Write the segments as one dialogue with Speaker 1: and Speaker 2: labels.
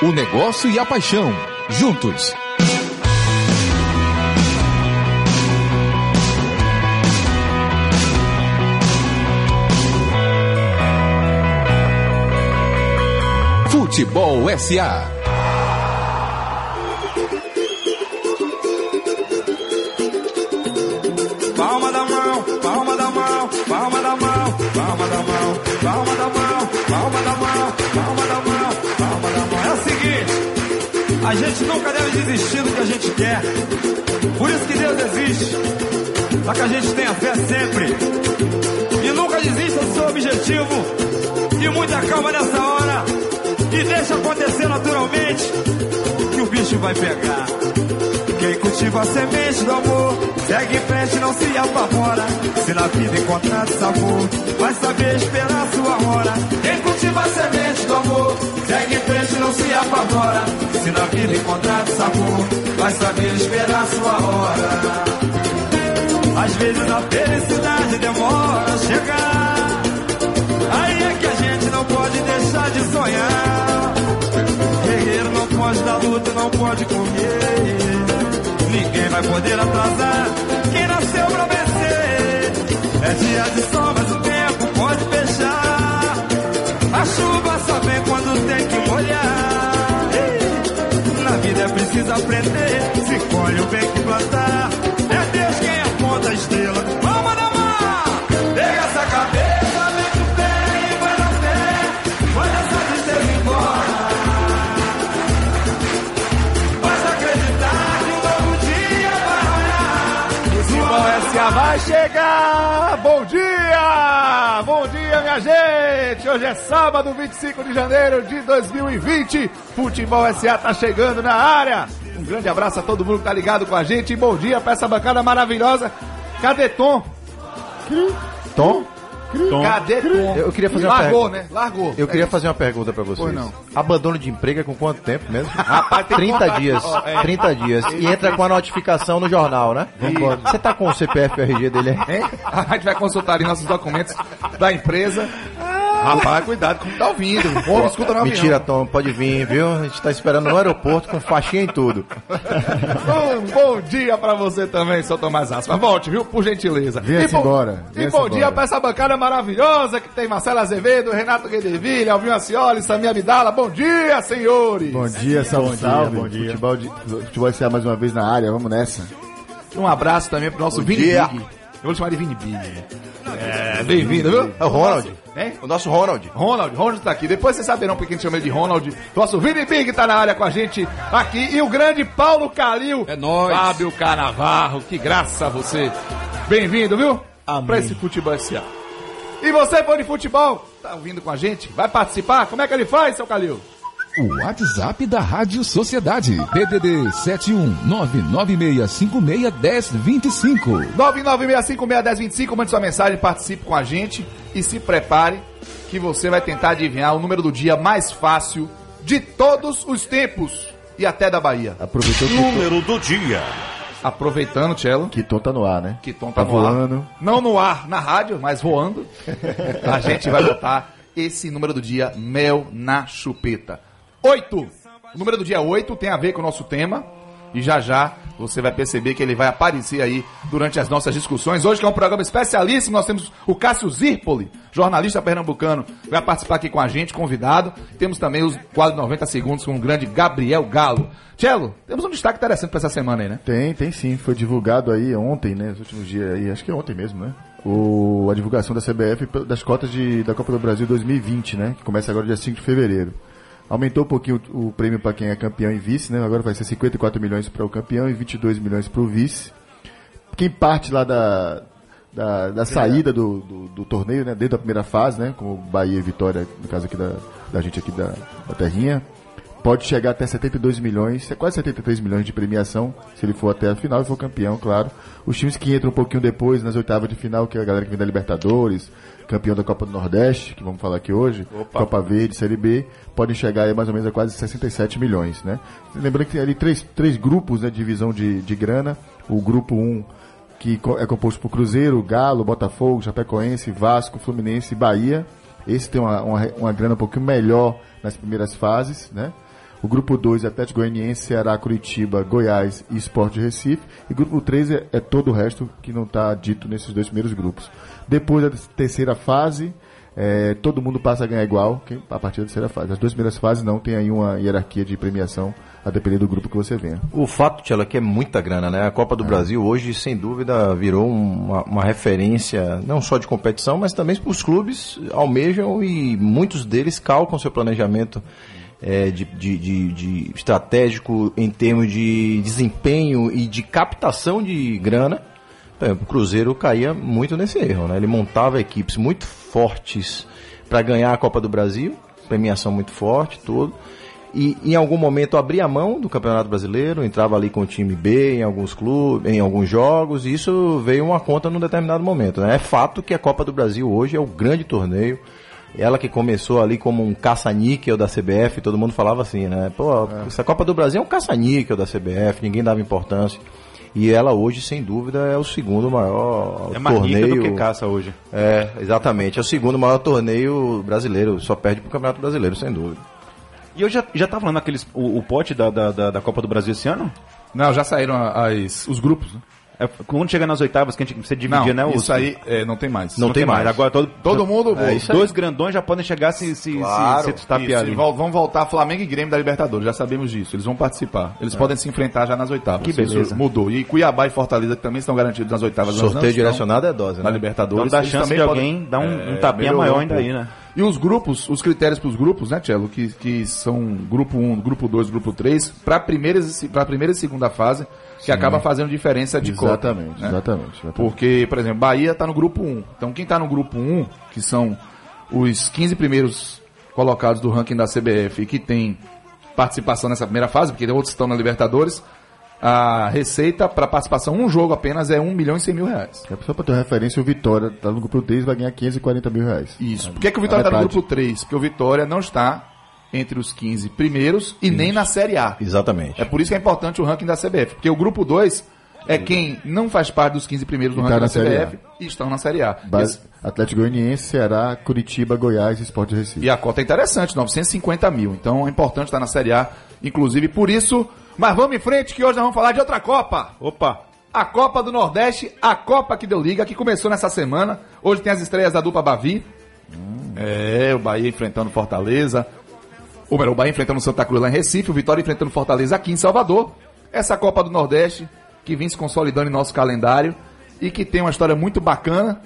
Speaker 1: O negócio e a paixão, juntos. Futebol SA.
Speaker 2: Palma da mão, palma da mão, palma da mão, palma da mão, palma da mão, palma da mão, palma da mão, a gente nunca deve desistir do que a gente quer. Por isso que Deus existe. Para que a gente tenha fé sempre. E nunca desista do seu objetivo. E muita calma nessa hora. E deixa acontecer naturalmente. Que o bicho vai pegar. Quem cultiva a semente do amor Segue em frente, não se apavora Se na vida encontrar sabor Vai saber esperar sua hora Quem cultiva a semente do amor. Segue em frente, não se apavora. Se na vida encontrar sabor Vai saber esperar sua hora. Às vezes a felicidade demora a chegar. Aí é que a gente não pode deixar de sonhar. Guerreiro não pode dar luta, não pode comer. Ninguém vai poder atrasar quem nasceu pra vencer. É dia de sol, mas só vem quando tem que molhar. Na vida é preciso aprender. Se colhe o bem que plantar. É Deus quem aponta a estrela. Vamos na! Pega essa cabeça, vem com fé e vai na fé. Manda essa tristeza embora. Basta acreditar que um novo dia vai raiar.
Speaker 3: Futebol SA vai chegar! Bom dia! Bom dia, minha gente! Hoje é sábado, 25 de janeiro de 2020. Futebol SA tá chegando na área. Um grande abraço a todo mundo que tá ligado com a gente. E bom dia pra essa bancada maravilhosa. Cadê Tom?
Speaker 4: Tom?
Speaker 3: Cadê Tom?
Speaker 4: Eu queria fazer uma
Speaker 3: Largou,
Speaker 4: pergunta.
Speaker 3: né? Largou.
Speaker 4: Eu queria fazer uma pergunta pra vocês.
Speaker 3: Pois não.
Speaker 4: Abandono de emprego é com quanto tempo mesmo?
Speaker 3: Rapaz, tem
Speaker 4: 30
Speaker 3: conta-
Speaker 4: dias.
Speaker 3: Ó, é.
Speaker 4: 30 dias. E entra com a notificação no jornal, né? Você tá com o CPF RG dele aí?
Speaker 3: Hein? A gente vai consultar ali nossos documentos da empresa. Rapaz, cuidado como tá ouvindo. Não escuta no avião.
Speaker 4: Mentira, Tom, pode vir, viu? A gente tá esperando no aeroporto com faixinha em tudo.
Speaker 3: Um bom dia pra você também, seu Tomás Aspa. Volte, viu? Por gentileza.
Speaker 5: Venha-se
Speaker 3: E bom-
Speaker 5: embora,
Speaker 3: E bom
Speaker 5: embora.
Speaker 3: dia pra essa bancada maravilhosa que tem Marcelo Azevedo, Renato Guedevilha, Alvinho Acioli, Samir Abdala. Bom dia, senhores.
Speaker 5: Bom dia, salve,
Speaker 6: Bom dia,
Speaker 5: salve.
Speaker 6: bom dia.
Speaker 5: Futebol, de, futebol SA mais uma vez na área, vamos nessa.
Speaker 3: Um abraço também pro nosso Vini
Speaker 4: dia.
Speaker 3: Big. Eu vou chamar de Vini Big. É, bem-vindo, viu?
Speaker 4: É o Ronald.
Speaker 3: Hein?
Speaker 4: O nosso Ronald.
Speaker 3: Ronald, Ronald tá aqui. Depois vocês saberão por que a gente chama ele de Ronald. Nosso Vini Big tá na área com a gente aqui. E o grande Paulo Calil.
Speaker 1: É nóis.
Speaker 3: Fábio Canavarro. Que graça a você. Bem-vindo, viu?
Speaker 6: Amém.
Speaker 3: Pra esse futebol SA. E você, fã de futebol, tá ouvindo com a gente? Vai participar? Como é que ele faz, seu Calil?
Speaker 1: O WhatsApp da Rádio Sociedade. DDD 71996561025.
Speaker 3: 996561025, mande sua mensagem, participe com a gente e se prepare que você vai tentar adivinhar o número do dia mais fácil de todos os tempos e até da Bahia.
Speaker 5: Aproveitou
Speaker 7: Número do dia.
Speaker 3: Aproveitando, Cello,
Speaker 5: que Tom tá no ar, né?
Speaker 3: que Tom tá,
Speaker 5: Tá
Speaker 3: no ar.
Speaker 5: voando.
Speaker 3: Não no ar, na rádio, mas voando. a gente vai botar esse número do dia, mel na chupeta. Oito! O número do dia 8 tem a ver com o nosso tema. E já já você vai perceber que ele vai aparecer aí durante as nossas discussões. Hoje que é um programa especialíssimo, nós temos o Cássio Zirpoli, jornalista pernambucano, vai participar aqui com a gente, convidado. Temos também os quadros 90 segundos com o grande Gabriel Galo. Tchelo, temos um destaque interessante para essa semana aí, né?
Speaker 5: Tem, tem sim. Foi divulgado aí ontem, né? Nos últimos dias aí, acho que é ontem mesmo, né? O, a divulgação da CBF das cotas de, da Copa do Brasil 2020, né? Que começa agora dia 5 de fevereiro. Aumentou um pouquinho o, prêmio para quem é campeão e vice, né? Agora vai ser 54 milhões para o campeão e 22 milhões para o vice. Quem parte lá da, da, da saída do, do, do torneio, né? Desde a primeira fase, né? Como Bahia e Vitória, no caso aqui da, da gente aqui da, da terrinha, pode chegar até 72 milhões, é quase 73 milhões de premiação, se ele for até a final e for campeão, claro. Os times que entram um pouquinho depois, nas oitavas de final, que é a galera que vem da Libertadores, campeão da Copa do Nordeste, que vamos falar aqui hoje, Copa Verde, Série B, podem chegar aí mais ou menos a quase 67 milhões, né? Lembrando que tem ali três, três grupos, né, de divisão de, de grana, o grupo 1, que co- é composto por Cruzeiro, Galo, Botafogo, Chapecoense, Vasco, Fluminense e Bahia. Esse tem uma, uma, uma grana um pouquinho melhor nas primeiras fases, né? O grupo 2 é Atlético Goianiense, Ceará, Curitiba, Goiás e Sport de Recife. E grupo 3 é, é todo o resto que não está dito nesses dois primeiros grupos. Depois da terceira fase, é, todo mundo passa a ganhar igual a partir da terceira fase. As duas primeiras fases não tem aí uma hierarquia de premiação a depender do grupo que você venha.
Speaker 4: O fato, Tchela, que é muita grana, né? A Copa do Brasil hoje, sem dúvida, virou uma, uma referência não só de competição, mas também os clubes almejam e muitos deles calcam seu planejamento é, de, de- de- de estratégico em termos de desempenho e de captação de grana. O Cruzeiro caía muito nesse erro, né? Ele montava equipes muito fortes para ganhar a Copa do Brasil, premiação muito forte, tudo. E em algum momento abria mão do Campeonato Brasileiro, entrava ali com o time B em alguns clubes, em alguns jogos, e isso veio uma conta num determinado momento. Né? É fato que a Copa do Brasil hoje é o grande torneio. Ela que começou ali como um caça-níquel da CBF, todo mundo falava assim, né? Pô, essa Copa do Brasil é um caça-níquel da CBF, ninguém dava importância. E ela hoje, sem dúvida, é o segundo maior
Speaker 6: É mais
Speaker 4: torneio.
Speaker 6: rica do que caça hoje.
Speaker 4: É, exatamente. É o segundo maior torneio brasileiro. Só perde pro Campeonato Brasileiro, sem dúvida.
Speaker 6: E eu já, já tá falando aqueles, o, o pote da, da, da, da Copa do Brasil esse ano?
Speaker 3: Não, já saíram as, os grupos. né?
Speaker 6: É, quando chega nas oitavas, que a gente, você dividia,
Speaker 3: não,
Speaker 6: né? os-
Speaker 3: isso aí é, não tem mais.
Speaker 4: Não tem mais.
Speaker 6: Agora todo,
Speaker 3: Todo mundo...
Speaker 6: É,
Speaker 3: isso
Speaker 6: dois grandões já podem chegar se, se,
Speaker 4: Claro,
Speaker 6: se, se tapear
Speaker 3: Isso, vão voltar Flamengo e Grêmio da Libertadores, já sabemos disso. Eles vão participar. Eles podem se enfrentar já nas oitavas.
Speaker 6: Que beleza.
Speaker 3: Isso mudou. E Cuiabá e Fortaleza que também estão garantidos nas oitavas. não
Speaker 4: Sorteio direcionado é dose,
Speaker 3: Na
Speaker 4: né?
Speaker 3: Libertadores.
Speaker 6: Então dá chance de alguém dar um, um
Speaker 3: É,
Speaker 6: tapinha maior ainda aí, né?
Speaker 3: E os grupos, os critérios para os grupos, né, Tchelo, que, que são grupo 1, grupo 2, grupo 3, para a primeira, e- pra primeira e segunda fase, que acaba fazendo diferença de cota.
Speaker 5: Exatamente,
Speaker 3: né?
Speaker 5: exatamente, exatamente.
Speaker 3: Porque, por exemplo, Bahia está no grupo 1. Então, quem está no grupo 1, que são os 15 primeiros colocados do ranking da CBF e que tem participação nessa primeira fase, porque outros estão na Libertadores, a receita para participação, um jogo apenas, é 1 milhão e 100 mil reais.
Speaker 5: É Só para ter referência, o Vitória tá no grupo 3 vai ganhar 540 mil reais.
Speaker 3: Isso. Por que, que o Vitória está no grupo 3? Porque o Vitória não está entre os 15 primeiros e nem na Série A.
Speaker 4: Exatamente.
Speaker 3: É por isso que é importante o ranking da CBF. Porque o grupo 2 é quem não faz parte dos 15 primeiros do
Speaker 5: E
Speaker 3: ranking
Speaker 5: tá
Speaker 3: da CBF e estão na Série A.
Speaker 5: Base, Atlético Goianiense, Ceará, Curitiba, Goiás e Sport de Recife.
Speaker 3: E a cota é interessante, 950 mil. Então é importante estar na Série A, inclusive por isso. Mas vamos em frente que hoje nós vamos falar de outra Copa.
Speaker 6: Opa!
Speaker 3: A Copa do Nordeste, a Copa que deu liga, que começou nessa semana. Hoje tem as estreias da dupla Bavi. É, o Bahia enfrentando Fortaleza. O Bahia enfrentando Santa Cruz lá em Recife, o Vitória enfrentando Fortaleza aqui em Salvador. Essa Copa do Nordeste, que vem se consolidando em nosso calendário e que tem uma história muito bacana,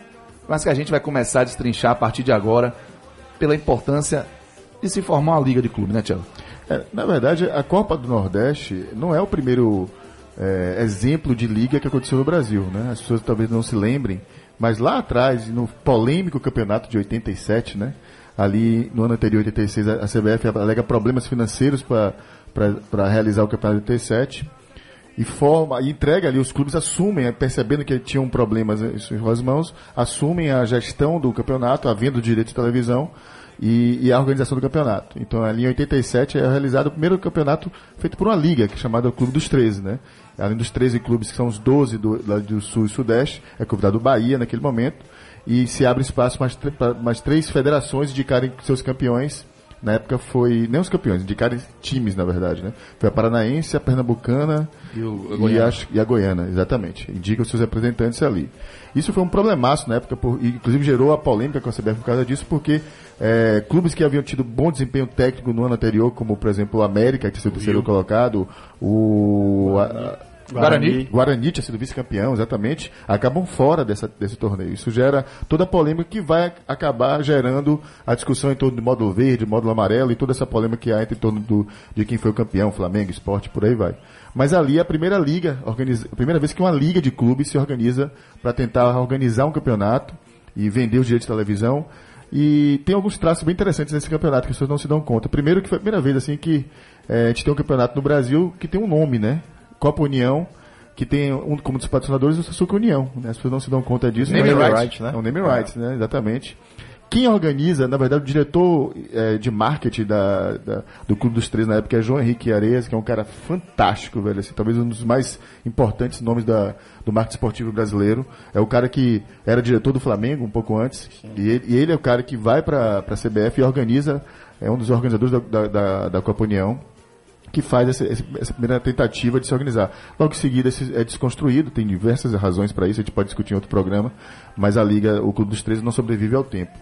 Speaker 3: mas que a gente vai começar a destrinchar a partir de agora pela importância de se formar uma liga de clube, né, Tiago?
Speaker 5: É, na verdade, a Copa do Nordeste não é o primeiro é, exemplo de liga que aconteceu no Brasil, né? As pessoas talvez não se lembrem, mas lá atrás, no polêmico campeonato de 87, né? Ali no ano anterior, 86, a CBF alega problemas financeiros para realizar o campeonato de 87 e forma e entrega ali os clubes assumem percebendo que tinham problemas em suas mãos assumem a gestão do campeonato a venda do direito de televisão e, e a organização do campeonato. Então ali em 87 é realizado o primeiro campeonato feito por uma liga que é chamada Clube dos 13 né? Além dos 13 clubes que são os 12 do, do sul e sudeste é convidado o Bahia naquele momento e se abre espaço para mais, mais três federações indicarem seus campeões na época foi nem os campeões, indicaram times na verdade, né? Foi a Paranaense, a Pernambucana
Speaker 3: E o- a
Speaker 5: e,
Speaker 3: Goiana.
Speaker 5: acho- e a Goiana, exatamente. Indica os seus representantes ali. Isso foi um problemaço na época, por- e, inclusive gerou a polêmica com a CBF por causa disso, porque é, clubes que haviam tido bom desempenho técnico no ano anterior, como por exemplo o América, que tinha sido o terceiro colocado, o a-
Speaker 3: Guarani.
Speaker 5: Guarani tinha sido vice-campeão, exatamente, acabam fora dessa, desse torneio. Isso gera toda a polêmica que vai acabar gerando a discussão em torno do módulo verde, módulo amarelo e toda essa polêmica que há em torno do, de quem foi o campeão, Flamengo, esporte, por aí vai. Mas ali é a primeira liga, organiza, a primeira vez que uma liga de clubes se organiza para tentar organizar um campeonato e vender os direitos de televisão. E tem alguns traços bem interessantes nesse campeonato que as pessoas não se dão conta. Primeiro que foi a primeira vez assim que eh, a gente tem um campeonato no Brasil que tem um nome, né? Copa União, que tem um, como dos patrocinadores o Suzuka União. Né? As pessoas não se dão conta disso.
Speaker 3: Name
Speaker 5: Mas-
Speaker 3: rights,
Speaker 4: né?
Speaker 5: É um name rights, né? Exatamente. Quem organiza, na verdade, o diretor eh, de marketing da, da- do Clube dos Três na época é João Henrique Areias, que é um cara fantástico, velho. Assim, talvez um dos mais importantes nomes da, do marketing esportivo brasileiro. É o cara que era diretor do Flamengo um pouco antes. E ele, e ele é o cara que vai para a CBF e organiza, é um dos organizadores da, da, da Copa União. Que faz essa, essa- primeira tentativa de se organizar. Logo em seguida esse é desconstruído, tem diversas razões para isso, a gente pode discutir em outro programa, mas a Liga, o Clube dos 13 não sobrevive ao tempo.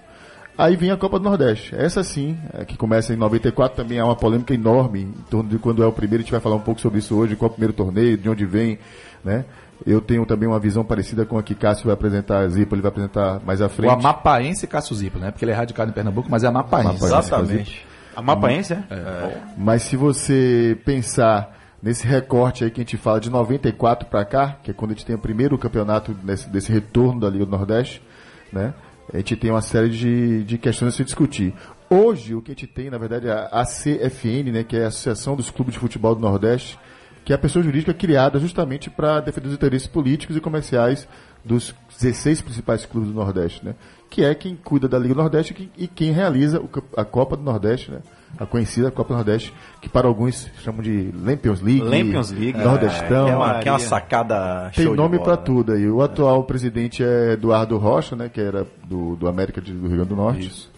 Speaker 5: Aí vem a Copa do Nordeste. Essa sim, é, que começa em 94, também há uma polêmica enorme em torno de quando é o primeiro. A gente vai falar um pouco sobre isso hoje, qual é o primeiro torneio, de onde vem, né? Eu tenho também uma visão parecida com a que Cássio vai apresentar, a Zipa ele vai apresentar mais à
Speaker 3: O
Speaker 5: frente.
Speaker 3: Amapaense Cássio Zipa, né? Porque ele é radicado em Pernambuco, mas é Amapaense.
Speaker 5: Amapaense.
Speaker 4: Exatamente.
Speaker 6: A Mapaense, é?
Speaker 5: Mas se você pensar nesse recorte aí que a gente fala de 94 para cá, que é quando a gente tem o primeiro campeonato desse, desse retorno da Liga do Nordeste, né? A gente tem uma série de, de questões a se discutir. Hoje, o que a gente tem, na verdade, é a ACFN, né, que é a Associação dos Clubes de Futebol do Nordeste, que é a pessoa jurídica criada justamente para defender os interesses políticos e comerciais dos 16 principais clubes do Nordeste, né? Que é quem cuida da Liga Nordeste e quem- realiza a Copa do Nordeste, né? A conhecida Copa do Nordeste, que para alguns chamam de Lampions League,
Speaker 6: Lampions League.
Speaker 5: Nordestão.
Speaker 4: que, é uma, que é uma
Speaker 6: Maria.
Speaker 4: sacada
Speaker 5: Tem nome para
Speaker 4: né?
Speaker 5: tudo aí. O atual presidente é Eduardo Rocha, né? Que era do, do América do Rio Grande do Norte.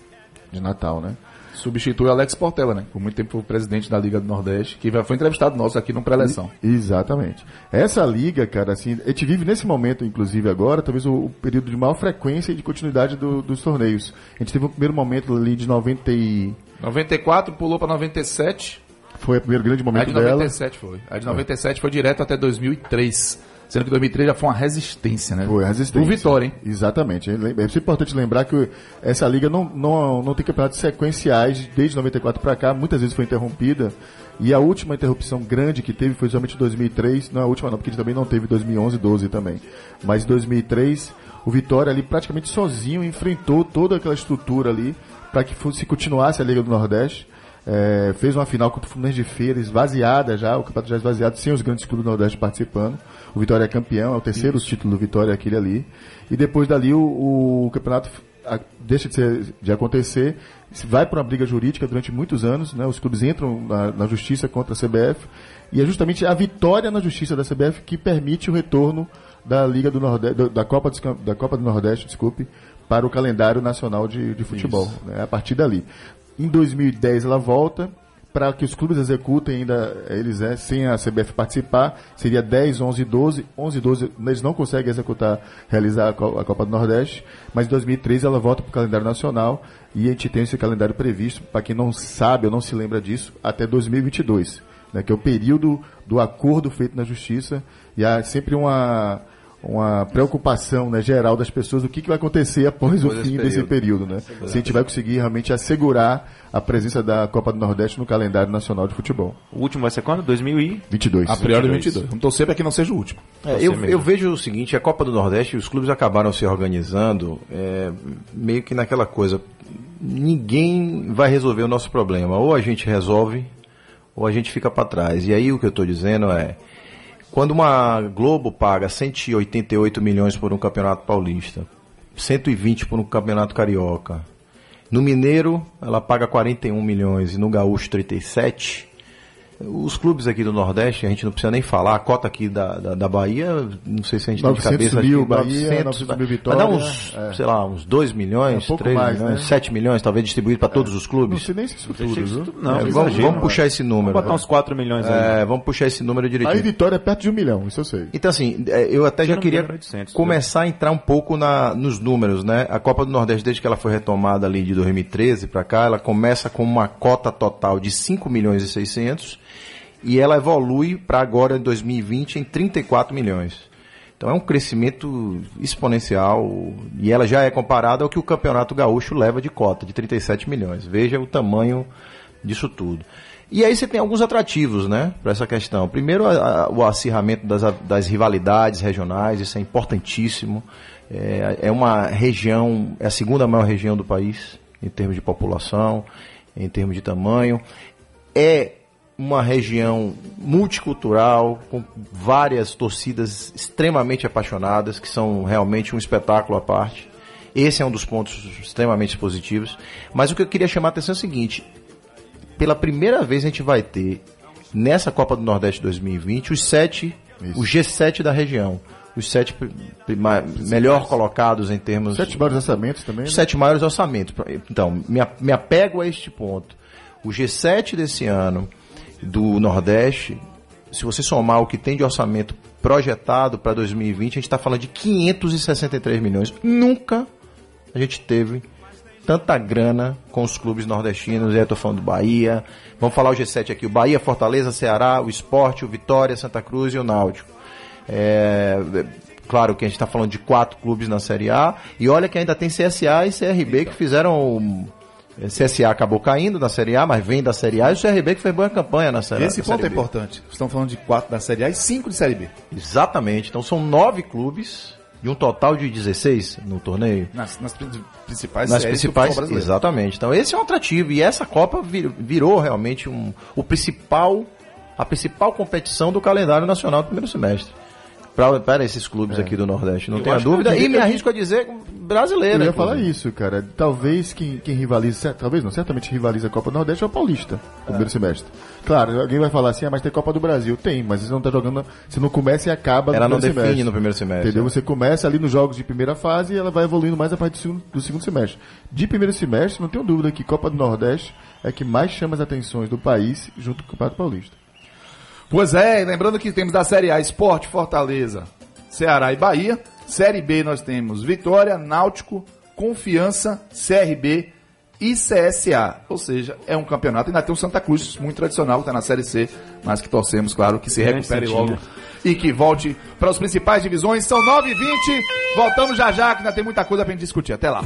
Speaker 5: De Natal, né?
Speaker 3: Substitui o Alex Portela, né? Por muito tempo foi o presidente da Liga do Nordeste, que foi entrevistado nosso aqui no pré-eleição.
Speaker 5: Exatamente. Essa liga, cara, assim, a gente vive nesse momento, inclusive agora, talvez o, o período de maior frequência e de continuidade do- dos torneios. A gente teve um primeiro momento ali de 90 e...
Speaker 3: 94 pulou pra 97,
Speaker 5: Foi o primeiro grande
Speaker 3: a
Speaker 5: momento
Speaker 3: de
Speaker 5: dela.
Speaker 3: 97 foi. A de 97 foi direto até 2003. Sendo que 2003 já foi uma resistência, né?
Speaker 5: Foi a resistência.
Speaker 3: Do Vitória, hein?
Speaker 5: Exatamente. É é importante lembrar que essa liga não, não, não tem campeonatos sequenciais desde 94 para cá, muitas vezes foi interrompida. E a última interrupção grande que teve foi somente em 2003. Não, a última não, porque a gente também não teve em 2011 e 12 também. Mas em 2003, o Vitória ali praticamente sozinho enfrentou toda aquela estrutura ali para que fosse continuasse a Liga do Nordeste. É, fez uma final contra o Fluminense de Feira, esvaziada já, o campeonato já esvaziado, sem os grandes clubes do Nordeste participando. O Vitória é campeão, é o terceiro título do Vitória aquele ali. E depois dali o, o campeonato a- deixa de, ser- de acontecer, vai para uma briga jurídica durante muitos anos, né? os clubes entram na, na justiça contra a CBF, e é justamente a vitória na justiça da CBF que permite o retorno da Liga do Nordeste, do- da Copa, Cam- da Copa do Nordeste, desculpe, para o calendário nacional de, de futebol. Né? A partir dali. Em 2010 ela volta para que os clubes executem ainda eles né, sem a CBF participar, seria 10, 11 e 12. 11 e 12 eles não conseguem executar, realizar a Copa do Nordeste, mas em 2013 ela volta para o calendário nacional e a gente tem esse calendário previsto, para quem não sabe ou não se lembra disso, até 2022, né, que é o período do acordo feito na justiça e há sempre uma uma preocupação né, geral das pessoas do que, que vai acontecer após o
Speaker 4: Depois
Speaker 5: fim
Speaker 4: desse
Speaker 5: desse período, né? Se a gente vai conseguir realmente assegurar a presença da Copa do Nordeste no calendário nacional de futebol.
Speaker 6: O último vai ser quando? 2000 e...
Speaker 5: 22.
Speaker 3: A priori
Speaker 6: 22.
Speaker 3: 22. Vamos torcer para que não seja o último.
Speaker 4: É, eu, eu vejo o seguinte, a Copa do Nordeste, os clubes acabaram se organizando é, meio que naquela coisa, ninguém vai resolver o nosso problema, ou a gente resolve, ou a gente fica para trás. E aí o que eu estou dizendo é, quando uma Globo paga 188 milhões por um campeonato paulista, 120 por um campeonato carioca, no Mineiro ela paga 41 milhões e no Gaúcho 37, os clubes aqui do Nordeste, a gente não precisa nem falar, a cota aqui da, da, da Bahia, não sei se a gente tem de
Speaker 5: 900
Speaker 4: cabeça.
Speaker 5: mil
Speaker 4: que
Speaker 5: Bahia, 900 mil
Speaker 4: vai
Speaker 5: Vitória,
Speaker 4: dar uns,
Speaker 5: é.
Speaker 4: sei lá, uns 2 milhões,
Speaker 5: É um pouco
Speaker 4: 3
Speaker 5: mais,
Speaker 4: milhões,
Speaker 5: né?
Speaker 4: 7 milhões, talvez distribuído para todos os
Speaker 5: Não
Speaker 4: clubes.
Speaker 5: sei nem se isso tudo, viu?
Speaker 6: Não,
Speaker 4: É, vamos,
Speaker 6: exagero,
Speaker 4: vamos
Speaker 6: né?
Speaker 4: puxar esse número.
Speaker 6: Vamos botar uns 4 milhões aí.
Speaker 4: É, vamos puxar esse número
Speaker 5: Aí
Speaker 4: direitinho.
Speaker 5: Vitória é perto de um milhão, isso eu sei.
Speaker 4: Então, assim, é, eu até já
Speaker 6: não
Speaker 4: queria
Speaker 6: engano, era 800,
Speaker 4: começar a entrar um pouco na, nos números, né? A Copa do Nordeste, desde que ela foi retomada ali de 2013 para cá, ela começa com uma cota total de 5 milhões e 600 e ela evolui para agora, em 2020, em 34 milhões. Então é um crescimento exponencial e ela já é comparada ao que o Campeonato Gaúcho leva de cota, de 37 milhões. Veja o tamanho disso tudo. E aí você tem alguns atrativos, né, para essa questão. Primeiro, a- a- o acirramento das, das rivalidades regionais, isso é importantíssimo. É, é uma região, é a segunda maior região do país, em termos de população, em termos de tamanho. É uma região multicultural, com várias torcidas extremamente apaixonadas, que são realmente um espetáculo à parte. Esse é um dos pontos extremamente positivos. Mas o que eu queria chamar a atenção é o seguinte: pela primeira vez a gente vai ter nessa Copa do Nordeste 2020 os sete,
Speaker 5: Isso.
Speaker 4: o G7 da região, os sete prima- melhor colocados em termos
Speaker 5: Sete maiores orçamentos também. né?
Speaker 4: sete maiores orçamentos. Então, me apego a este ponto. O G7 desse ano, do Nordeste, se você somar o que tem de orçamento projetado para 2020, a gente está falando de 563 milhões. Nunca a gente teve tanta grana com os clubes nordestinos. Eu estou falando do Bahia. Vamos falar o G7 aqui: o Bahia, Fortaleza, Ceará, o Esporte, o Vitória, Santa Cruz e o Náutico. É, claro que a gente está falando de quatro clubes na Série A. E olha que ainda tem CSA e CRB que fizeram. CSA acabou caindo na Série A, mas vem da Série A. E o CRB que fez boa campanha na Série A.
Speaker 3: Esse ponto é
Speaker 4: B.
Speaker 3: importante. Estamos falando de quatro da Série A e cinco de Série B.
Speaker 4: Exatamente. Então são nove clubes de um total de 16 no torneio.
Speaker 3: Nas, nas prin- principais
Speaker 4: Nas principais, exatamente. Então esse é um atrativo e essa Copa vir- virou realmente um, o principal, a principal competição do calendário nacional do primeiro semestre. Para esses clubes aqui do Nordeste, não tenha
Speaker 5: acho que
Speaker 4: dúvida.
Speaker 5: eu
Speaker 4: E me arrisco a dizer brasileira.
Speaker 5: Eu ia falar isso, cara. Talvez quem, quem rivaliza, talvez não, certamente rivaliza a Copa do Nordeste é o Paulista, no primeiro semestre. Claro, alguém vai falar assim, ah, mas tem Copa do Brasil. Tem, mas você não tá jogando, você não começa e acaba
Speaker 4: Ela
Speaker 5: no
Speaker 4: não
Speaker 5: primeiro
Speaker 4: define
Speaker 5: semestre.
Speaker 4: no primeiro semestre.
Speaker 5: Entendeu? Você começa ali nos jogos de primeira fase e ela vai evoluindo mais a partir do segundo, do segundo semestre. De primeiro semestre, não tenho dúvida que Copa do Nordeste é que mais chama as atenções do país junto com o Campeonato Paulista.
Speaker 3: Pois é, lembrando que temos da Série A Esporte, Fortaleza, Ceará e Bahia. Série B nós temos Vitória, Náutico, Confiança, CRB e CSA. Ou seja, é um campeonato. Ainda tem o Santa Cruz, muito tradicional, que está na Série C, mas que torcemos, claro, que se recupere logo e que volte para as principais divisões. São 9h20. Voltamos já já, que ainda tem muita coisa para gente discutir. Até lá.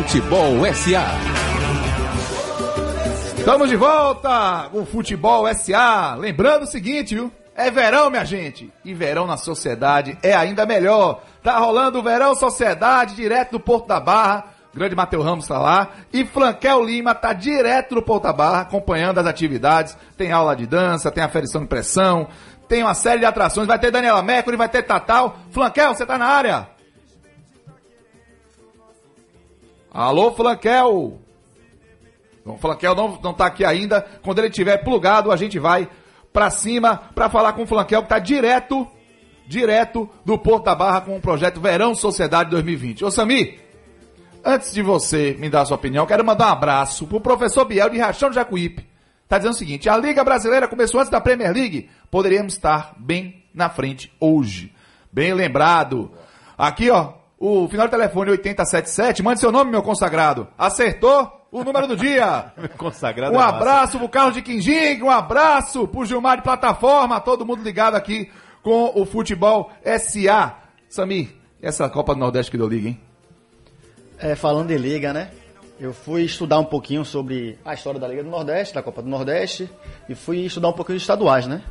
Speaker 1: Futebol SA.
Speaker 3: Estamos de volta com o Futebol SA. Lembrando o seguinte, viu? É verão, minha gente. E verão na sociedade é ainda melhor. Tá rolando o Verão Sociedade direto do Porto da Barra. Grande Matheus Ramos tá lá. E Flanquel Lima tá direto do Porto da Barra, acompanhando as atividades. Tem aula de dança, tem aferição de pressão, tem uma série de atrações. Vai ter Daniela Mercury, vai ter Tatal. Flanquel, você tá na área? Alô, Flanquel! O Flanquel não, não tá aqui ainda. Quando ele tiver plugado, a gente vai pra cima pra falar com o Flanquel, que tá direto, direto do Porto da Barra com o projeto Verão Sociedade 2020. Ô Sami, antes de você me dar sua opinião, quero mandar um abraço pro professor Biel de Rachão de Jacuípe. Tá dizendo o seguinte, a Liga Brasileira começou antes da Premier League, poderíamos estar bem na frente hoje. Bem lembrado. Aqui, ó, o final do telefone 8077, mande seu nome, meu consagrado. Acertou o número do dia.
Speaker 6: Consagrado
Speaker 3: Um
Speaker 6: é massa.
Speaker 3: abraço pro Carlos de Quinjing, um abraço pro Gilmar de Plataforma, todo mundo ligado aqui com o Futebol SA. Samir, essa Copa do Nordeste que deu liga, hein?
Speaker 7: É, falando de liga, né? Eu fui estudar um pouquinho sobre a história da Liga do Nordeste, da Copa do Nordeste, e fui estudar um pouquinho de estaduais, né?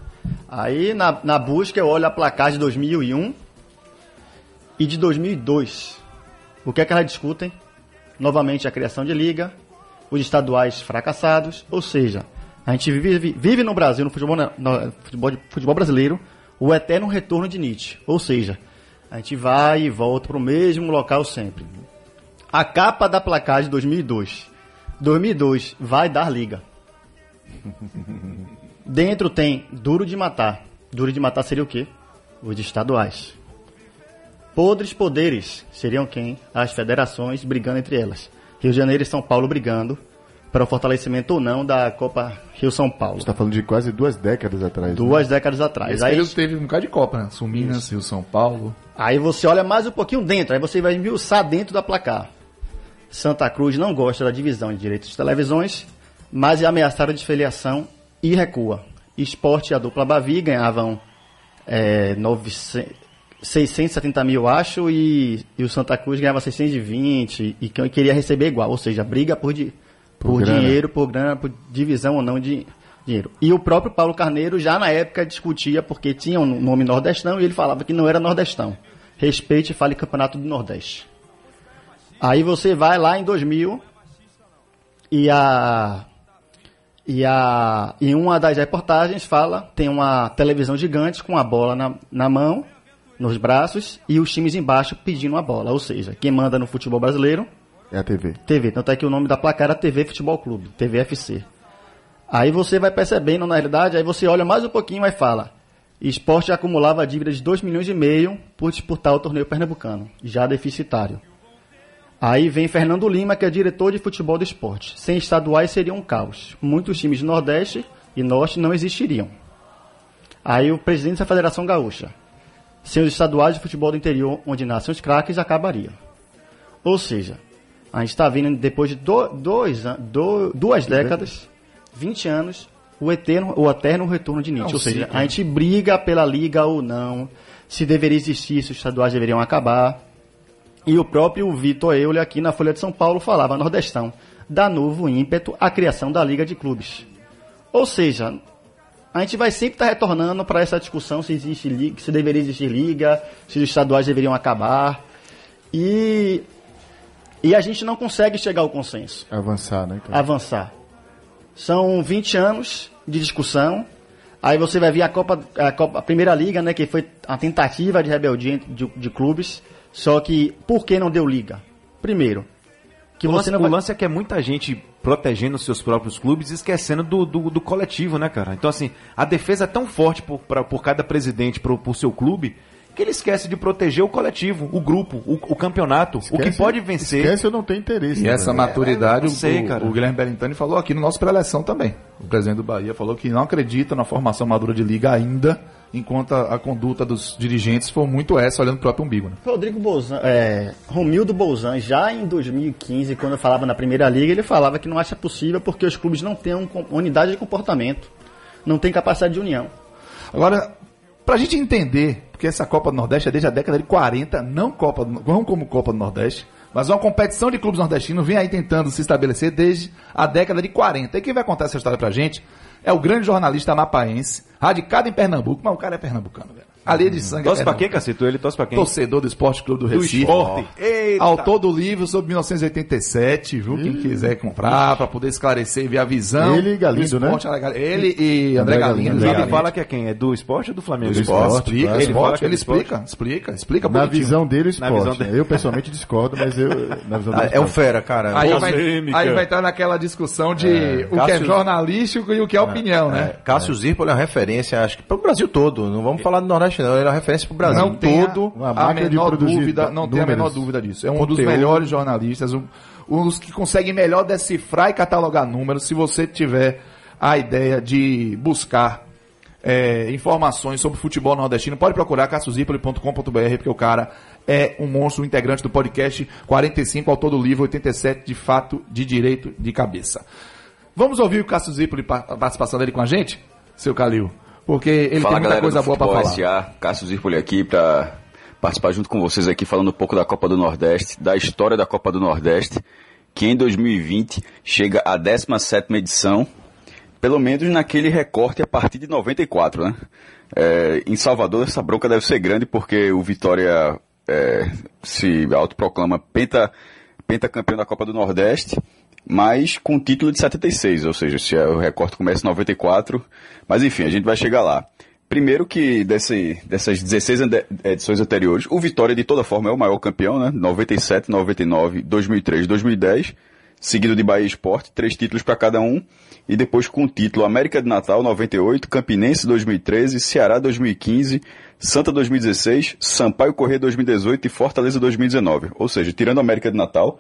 Speaker 7: Aí, na, na busca, eu olho a placar de 2001 e de 2002. O que é que elas discutem? Novamente, a criação de liga, os estaduais fracassados, ou seja, a gente vive, vive no Brasil, no futebol, no futebol, futebol brasileiro, o eterno retorno de Nietzsche. Ou seja, a gente vai e volta para o mesmo local sempre. A capa da placar de 2002. 2002 vai dar liga. Dentro tem Duro de Matar. Duro de Matar seria o quê? Os estaduais. Podres Poderes seriam quem? As federações brigando entre elas. Rio de Janeiro e São Paulo brigando para o fortalecimento ou não da Copa Rio-São Paulo.
Speaker 5: Você tá falando de quase duas décadas atrás. né?
Speaker 7: Duas décadas atrás.
Speaker 3: Esse
Speaker 7: Aí,
Speaker 3: período teve um bocado de Copa, né? Sul Minas, Rio São Paulo.
Speaker 7: aí você olha mais um pouquinho dentro, aí você vai enviuçar dentro da placar. Santa Cruz não gosta da divisão de direitos de televisões, mas é ameaçada de filiação e recua. Esporte e a dupla Bavi ganhavam é, 900 670 mil, acho, e, e o Santa Cruz ganhava 620 e que- queria receber igual, ou seja, briga por, di-
Speaker 5: Por
Speaker 7: por, dinheiro, por grana, por divisão ou não de dinheiro. E o próprio Paulo Carneiro já na época discutia porque tinha um nome nordestão e ele falava que não era nordestão. Respeite e fale Campeonato do Nordeste. Aí você vai lá em 2000 e a e a em uma das reportagens fala tem uma televisão gigante com a bola na, na mão, nos braços e os times embaixo pedindo a bola, ou seja, quem manda no futebol brasileiro
Speaker 5: É a TV.
Speaker 7: TV, tanto é que o nome da placa era TV Futebol Clube, TVFC. Aí você vai percebendo, na realidade, aí você olha mais um pouquinho e fala, esporte acumulava dívida de 2 milhões e meio por disputar o torneio pernambucano, já deficitário. Aí vem Fernando Lima, que é diretor de futebol do esporte. Sem estaduais seria um caos. Muitos times do Nordeste e Norte não existiriam. Aí o presidente da Federação Gaúcha. Sem os estaduais de futebol do interior, onde nascem os craques, acabaria. Ou seja, a gente está vendo depois de do, dois, do, duas décadas, 20 anos, o eterno, o eterno retorno de Nietzsche. Ou seja, a gente briga pela liga ou não, se deveria existir, se os estaduais deveriam acabar. E o próprio Vitor Euler aqui na Folha de São Paulo falava, Nordestão, dá novo ímpeto à criação da Liga de Clubes. Ou seja, a gente vai sempre estar retornando para essa discussão se existe liga, se deveria existir liga, se os estaduais deveriam acabar. E, e a gente não consegue chegar ao consenso,
Speaker 5: Avançar, né, cara?
Speaker 7: avançar. São 20 anos de discussão. Aí você vai ver a Copa, a Copa, a Primeira Liga, né, que foi a tentativa de rebeldia de, de clubes. Só que por que não deu liga? Primeiro, que
Speaker 6: o,
Speaker 7: você
Speaker 6: lance,
Speaker 7: não
Speaker 6: o
Speaker 7: vai...
Speaker 6: lance é que é muita gente protegendo os seus próprios clubes e esquecendo do, do, do coletivo, né, cara? Então, assim, a defesa é tão forte por, pra, por cada presidente, por, por seu clube, que ele esquece de proteger o coletivo, o grupo, o, o campeonato, o que
Speaker 5: Esquece-
Speaker 6: pode vencer.
Speaker 5: Esquece eu não tenho interesse.
Speaker 3: E
Speaker 5: né,
Speaker 3: essa maturidade,
Speaker 6: eu sei,
Speaker 3: o,
Speaker 6: cara.
Speaker 3: o Guilherme Bellintani falou aqui no nosso pré-eleção também. O presidente do Bahia falou que não acredita na formação madura de liga ainda, enquanto a, a conduta dos dirigentes foi muito essa, olhando o próprio umbigo. Né?
Speaker 7: Rodrigo Bolzan, é, Romildo Bolzan, já em 2015, quando falava na Primeira Liga, ele falava que não acha possível porque os clubes não têm um unidade de comportamento, não tem capacidade de união.
Speaker 3: Agora, pra gente entender, porque essa Copa do Nordeste é desde a década de 40, não, Copa, não como Copa do Nordeste, mas uma competição de clubes nordestinos vem aí tentando se estabelecer desde a década de 40. E quem vai contar essa história pra gente é o grande jornalista mapaense, radicado em Pernambuco, mas o cara é pernambucano, velho. Ali é de sangue. é
Speaker 6: Torce pra quem, cacete? Ele torce pra quem?
Speaker 3: Torcedor do Esporte Clube do
Speaker 6: Do
Speaker 3: Recife.
Speaker 6: esporte. Eita.
Speaker 3: Autor do livro sobre 1987, viu? Quem quiser comprar, pra poder esclarecer e ver a visão.
Speaker 5: Ele e Galindo,
Speaker 3: do esporte, Ele e André,
Speaker 5: André
Speaker 3: Galindo.
Speaker 5: Galindo,
Speaker 6: ele fala que é quem? É do esporte ou do Flamengo?
Speaker 5: Do esporte.
Speaker 3: Explica,
Speaker 5: claro.
Speaker 3: ele,
Speaker 6: Ele fala que é
Speaker 3: ele
Speaker 6: do esporte?
Speaker 3: explica, explica, explica
Speaker 5: Na
Speaker 3: bonitinho.
Speaker 5: visão dele, o
Speaker 6: Na
Speaker 5: esporte.
Speaker 6: visão
Speaker 5: né?
Speaker 6: dele.
Speaker 5: Eu pessoalmente discordo, mas eu. Na visão dele,
Speaker 4: É um
Speaker 5: esporte.
Speaker 4: fera, cara.
Speaker 3: Aí vai, aí vai entrar naquela discussão de o que é
Speaker 4: Cássio-
Speaker 3: jornalístico e o que é opinião, né?
Speaker 4: É, Cássio Zirpoli é uma referência, acho que para o Brasil todo. Não vamos falar do Nordeste, não. Ele é uma referência para o Brasil
Speaker 3: Não
Speaker 4: todo.
Speaker 3: a
Speaker 5: de
Speaker 3: menor dúvida, não tem a
Speaker 5: números.
Speaker 3: menor dúvida disso. É um dos
Speaker 4: Conteúdo.
Speaker 3: melhores jornalistas, um, um dos que consegue melhor decifrar e catalogar números. Se você tiver a ideia de buscar é, informações sobre futebol nordestino, pode procurar cassiozipoli.com.br, porque o cara é um monstro, integrante do podcast 45, autor do livro 87, de fato, de direito de cabeça. Vamos ouvir o Cássio Zipoli, pa- a participação dele com a gente, seu Calil? Porque ele
Speaker 8: Fala
Speaker 3: tem muita coisa boa
Speaker 8: Futebol
Speaker 3: falar.
Speaker 8: SA, Cássio Zirpoli aqui para participar junto com vocês aqui falando um pouco da Copa do Nordeste, da história da Copa do Nordeste, que em 2020 chega à 17ª edição, pelo menos naquele recorte a partir de 94, né? É, em Salvador essa bronca deve ser grande porque o Vitória é, se autoproclama penta, pentacampeão da Copa do Nordeste, mas com o título de 76, ou seja, se o recorte começa em 94, mas enfim, a gente vai chegar lá. Primeiro que desse, dessas 16 ande- edições anteriores, o Vitória de toda forma é o maior campeão, né? 97, 99, 2003, 2010, seguido de Bahia Esporte, três títulos para cada um, e depois com o título América de Natal 98, Campinense 2013, Ceará 2015, Santa 2016, Sampaio Corrêa 2018 e Fortaleza 2019. Ou seja, tirando a América de Natal,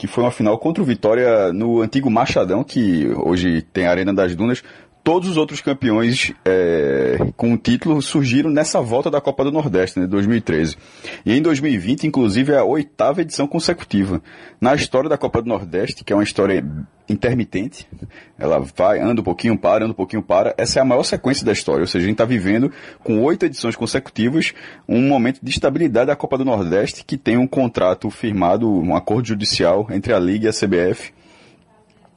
Speaker 8: que foi uma final contra o Vitória no antigo Machadão, que hoje tem a Arena das Dunas. Todos os outros campeões é, com o título surgiram nessa volta da Copa do Nordeste, né, 2013. E em 2020, inclusive, é a oitava edição consecutiva. Na história da Copa do Nordeste, que é uma história intermitente, ela vai, anda um pouquinho, para, anda um pouquinho, para. Essa é a maior sequência da história. Ou seja, a gente está vivendo com oito edições consecutivas um momento de estabilidade da Copa do Nordeste, que tem um contrato firmado, um acordo judicial entre a Liga e a CBF.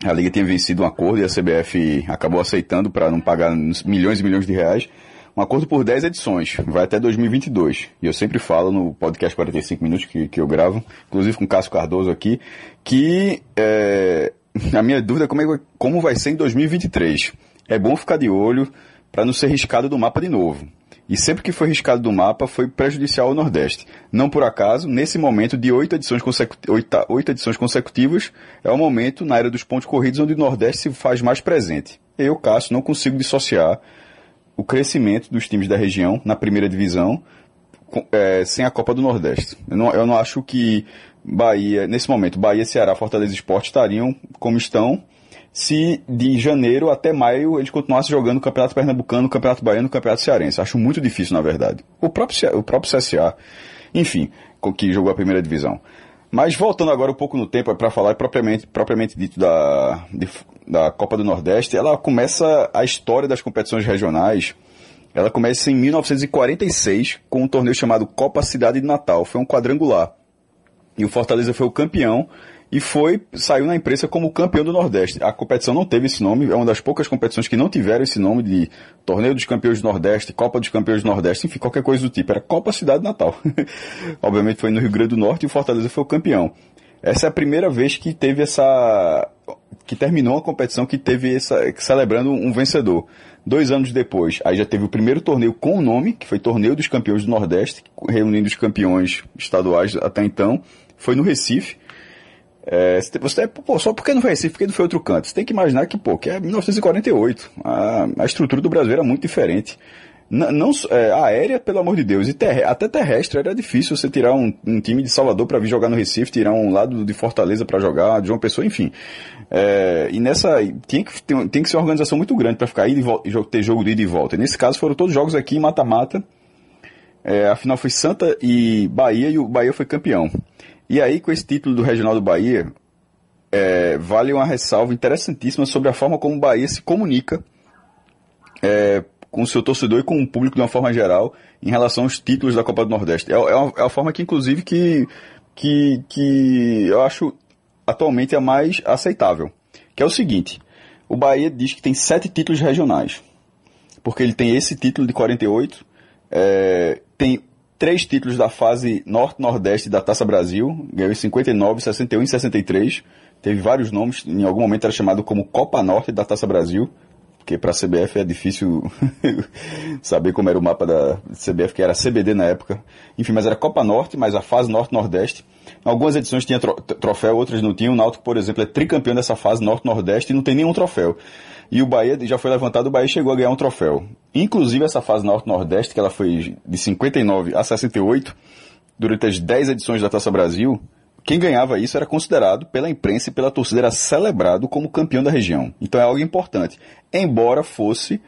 Speaker 8: A Liga tinha vencido um acordo e a CBF acabou aceitando para não pagar milhões e milhões de reais. Um acordo por 10 edições, vai até 2022. E eu sempre falo no podcast 45 Minutos que, que eu gravo, inclusive com o Cássio Cardoso aqui, que é, a minha dúvida é como, é como vai ser em 2023. É bom ficar de olho para não ser riscado do mapa de novo. E sempre que foi riscado do mapa foi prejudicial ao Nordeste. Não por acaso, nesse momento de oito edições, edições consecutivas, é o momento, na era dos pontos corridos, onde o Nordeste se faz mais presente. Eu, Cássio, não consigo dissociar o crescimento dos times da região na primeira divisão é, sem a Copa do Nordeste. Eu não, eu não acho que Bahia, nesse momento, Bahia, Ceará, Fortaleza e Sport estariam como estão se de janeiro até maio eles continuassem jogando o Campeonato Pernambucano, o Campeonato Baiano o Campeonato Cearense. Acho muito difícil, na verdade. O próprio, o próprio CSA, enfim, que jogou a primeira divisão. Mas voltando agora um pouco no tempo para falar propriamente, propriamente dito da, de- da Copa do Nordeste, ela começa a história das competições regionais. Ela começa em 1946 com um torneio chamado Copa Cidade de Natal. Foi um quadrangular. E o Fortaleza foi o campeão e foi saiu na imprensa como campeão do Nordeste. A competição não teve esse nome, é uma das poucas competições que não tiveram esse nome de Torneio dos Campeões do Nordeste, Copa dos Campeões do Nordeste, enfim, qualquer coisa do tipo. Era Copa Cidade Natal. Obviamente foi no Rio Grande do Norte e o Fortaleza foi o campeão. Essa é a primeira vez que teve essa. que terminou a competição que teve essa. celebrando um vencedor. Dois anos depois, aí já teve o primeiro torneio com o nome, que foi Torneio dos Campeões do Nordeste, reunindo os campeões estaduais até então. Foi no Recife. É, você, você- pô, só porque não foi Recife, porque não foi outro canto. Você tem que imaginar que, pô, que é 1948. A, a estrutura do Brasil era muito diferente. N- não, é, aérea, pelo amor de Deus, e terre- até terrestre era difícil você tirar um, um time de Salvador para vir jogar no Recife, tirar um lado de Fortaleza para jogar, de uma pessoa, enfim. É, e nessa. Tinha que, ter, tem que ser uma organização muito grande para ficar aí e ter jogo de ida e volta. E nesse caso foram todos jogos aqui em mata-mata. É, a final foi Santa e Bahia e o Bahia foi campeão. E aí, com esse título do Regional do Bahia, é, vale uma ressalva interessantíssima sobre a forma como o Bahia se comunica é, com o seu torcedor e com o público de uma forma geral em relação aos títulos da Copa do Nordeste. É, é, uma, é uma forma que, inclusive, que, que, que eu acho atualmente a mais aceitável. Que é o seguinte, o Bahia diz que tem sete títulos regionais. Porque ele tem esse título de 48, é, tem três títulos da fase Norte-Nordeste da Taça Brasil, ganhou em 59, 61 e 63. Teve vários nomes, em algum momento era chamado como Copa Norte da Taça Brasil, porque para a CBF é difícil saber como era o mapa da CBF, que era CBD na época. Enfim, mas era Copa Norte, mas a fase Norte-Nordeste. Algumas edições tinha tro- troféu, outras não tinham. O Náutico, por exemplo, é tricampeão dessa fase Norte-Nordeste e não tem nenhum troféu. E o Bahia já foi levantado, o Bahia chegou a ganhar um troféu. Inclusive essa fase Norte-Nordeste, que ela foi de 59 a 68, durante as 10 edições da Taça Brasil, quem ganhava isso era considerado pela imprensa e pela torcida, era celebrado como campeão da região. Então é algo importante. Embora fosse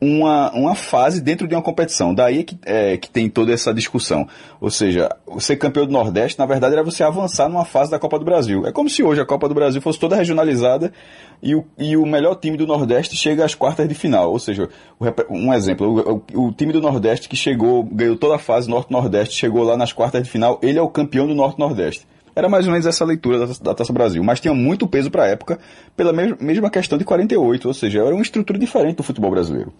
Speaker 8: uma, uma fase dentro de uma competição. Daí é que, é, que tem toda essa discussão. Ou seja, ser campeão do Nordeste, na verdade, era você avançar numa fase da Copa do Brasil. É como se hoje a Copa do Brasil fosse toda regionalizada e o, e o melhor time do Nordeste chega às quartas de final. Ou seja, o um exemplo, o, o time do Nordeste que chegou, ganhou toda a fase Norte-Nordeste, chegou lá nas quartas de final, ele é o campeão do Norte-Nordeste. Era mais ou menos essa leitura da, da Taça Brasil, mas tinha muito peso para a época pela mes- mesma questão de 48, ou seja, era uma estrutura diferente do futebol brasileiro.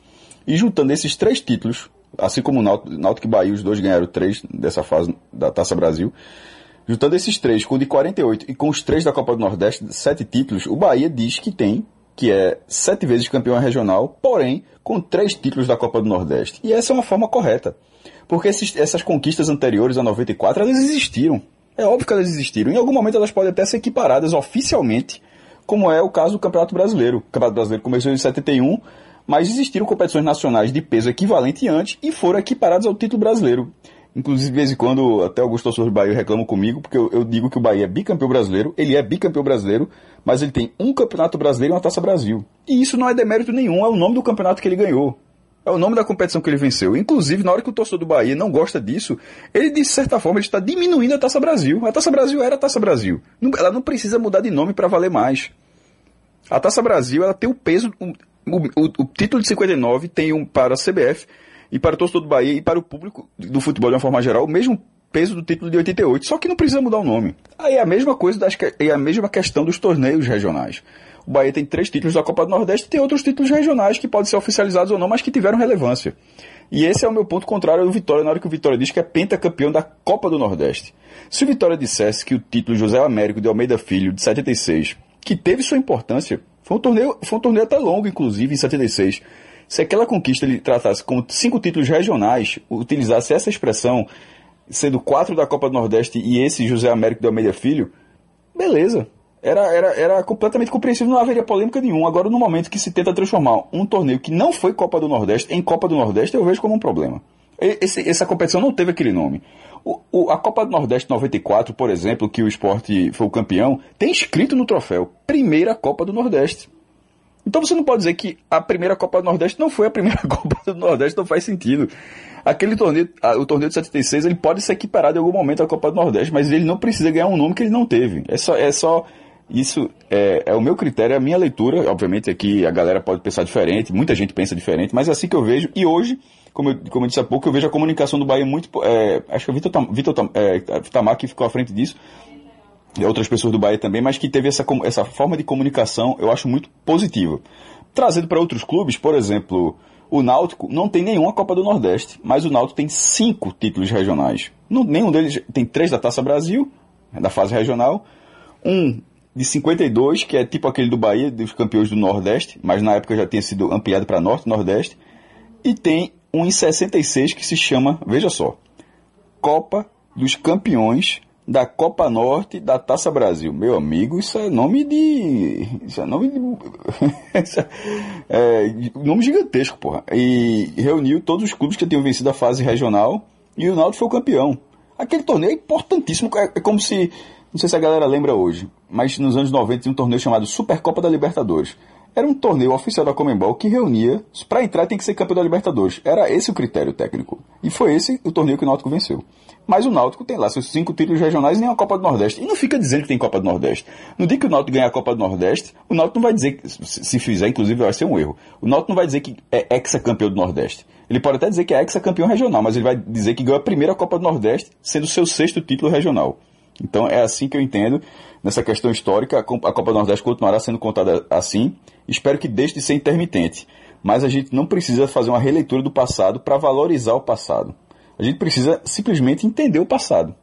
Speaker 8: E juntando esses três títulos, assim como o Náutico e Bahia, os dois ganharam três dessa fase da Taça Brasil, juntando esses três com o de 48 e com os três da Copa do Nordeste, sete títulos, o Bahia diz que tem, que é sete vezes campeão regional, porém com três títulos da Copa do Nordeste. E essa é uma forma correta. Porque esses- essas conquistas anteriores a 94, elas existiram. É óbvio que elas existiram. Em algum momento elas podem até ser equiparadas oficialmente, como é o caso do Campeonato Brasileiro. O Campeonato Brasileiro começou em 71, mas existiram competições nacionais de peso equivalente antes e foram equiparadas ao título brasileiro. Inclusive, de vez em quando, até alguns torcedores do Bahia reclamam comigo, porque eu, eu digo que o Bahia é bicampeão brasileiro, ele é bicampeão brasileiro, mas ele tem um campeonato brasileiro e uma Taça Brasil. E isso não é demérito nenhum, é o nome do campeonato que ele ganhou. É o nome da competição que ele venceu. Inclusive, na hora que o torcedor do Bahia não gosta disso, ele, de certa forma, está diminuindo a Taça Brasil. A Taça Brasil era a Taça Brasil. Ela não precisa mudar de nome para valer mais. A Taça Brasil, ela tem o peso. O, o- o título de 59 tem um para a CBF e para o torcedor do Bahia e para o público do futebol de uma forma geral, o mesmo peso do título de 88. Só que não precisa mudar o nome. Aí é a mesma coisa, das, que- é a mesma questão dos torneios regionais. O Bahia tem três títulos da Copa do Nordeste e tem outros títulos regionais que podem ser oficializados ou não, mas que tiveram relevância. E esse é o meu ponto contrário ao Vitória, na hora que o Vitória diz que é pentacampeão da Copa do Nordeste. Se o Vitória dissesse que o título José Américo de Almeida Filho, de 76, que teve sua importância, foi um torneio, foi um torneio até longo, inclusive, em 76. Se aquela conquista ele tratasse como cinco títulos regionais, utilizasse essa expressão, sendo quatro da Copa do Nordeste e esse José Américo de Almeida Filho, beleza. Era, era, era completamente compreensível, não haveria polêmica nenhuma. Agora, no momento que se tenta transformar um torneio que não foi Copa do Nordeste em Copa do Nordeste, eu vejo como um problema. Esse, essa competição não teve aquele nome. O, o- a Copa do Nordeste 94, por exemplo, que o esporte foi o campeão, tem escrito no troféu, primeira Copa do Nordeste. Então você não pode dizer que a primeira Copa do Nordeste não foi a primeira Copa do Nordeste, não faz sentido. Aquele torneio, o torneio de 76, ele pode ser equiparado em algum momento à Copa do Nordeste, mas ele não precisa ganhar um nome que ele não teve. É só, é só isso é, é o meu critério, é a minha leitura. Obviamente aqui a galera pode pensar diferente, muita gente pensa diferente, mas é assim que eu vejo. E hoje, como eu, como eu disse há pouco, eu vejo a comunicação do Bahia muito. é, acho que é o Vitor, Tam- Vitor é, ficou à frente disso e outras pessoas do Bahia também, mas que teve essa, essa forma de comunicação, eu acho muito positiva. Trazendo para outros clubes, por exemplo, o Náutico não tem nenhuma Copa do Nordeste, mas o Náutico tem cinco títulos regionais. Não, nenhum deles tem três da Taça Brasil, da fase regional, um de 52, que é tipo aquele do Bahia, dos campeões do Nordeste, mas na época já tinha sido ampliado para Norte e Nordeste, e tem um em 66 que se chama, veja só, Copa dos Campeões da Copa Norte da Taça Brasil. Meu amigo, isso é nome de. Isso é nome de. é, é, nome gigantesco, porra. E reuniu todos os clubes que tinham vencido a fase regional e o Náutico foi o campeão. Aquele torneio é importantíssimo, é, é como se. Não sei se a galera lembra hoje, mas nos anos 90 tinha um torneio chamado Supercopa da Libertadores. Era um torneio oficial da Comembol que reunia. Para entrar tem que ser campeão da Libertadores. Era esse o critério técnico. E foi esse o torneio que o Náutico venceu. Mas o Náutico tem lá seus cinco títulos regionais e nem a Copa do Nordeste. E não fica dizendo que tem Copa do Nordeste. No dia que o Náutico ganhar a Copa do Nordeste, o Náutico não vai dizer, que, se fizer, inclusive, vai ser um erro. O Náutico não vai dizer que é ex-campeão do Nordeste. Ele pode até dizer que é ex-campeão regional, mas ele vai dizer que ganhou a primeira Copa do Nordeste, sendo seu sexto título regional. Então é assim que eu entendo, nessa questão histórica, a Co- a Copa do Nordeste continuará sendo contada assim. Espero que deixe de ser intermitente. Mas a gente não precisa fazer uma releitura do passado para valorizar o passado. A gente precisa simplesmente entender o passado.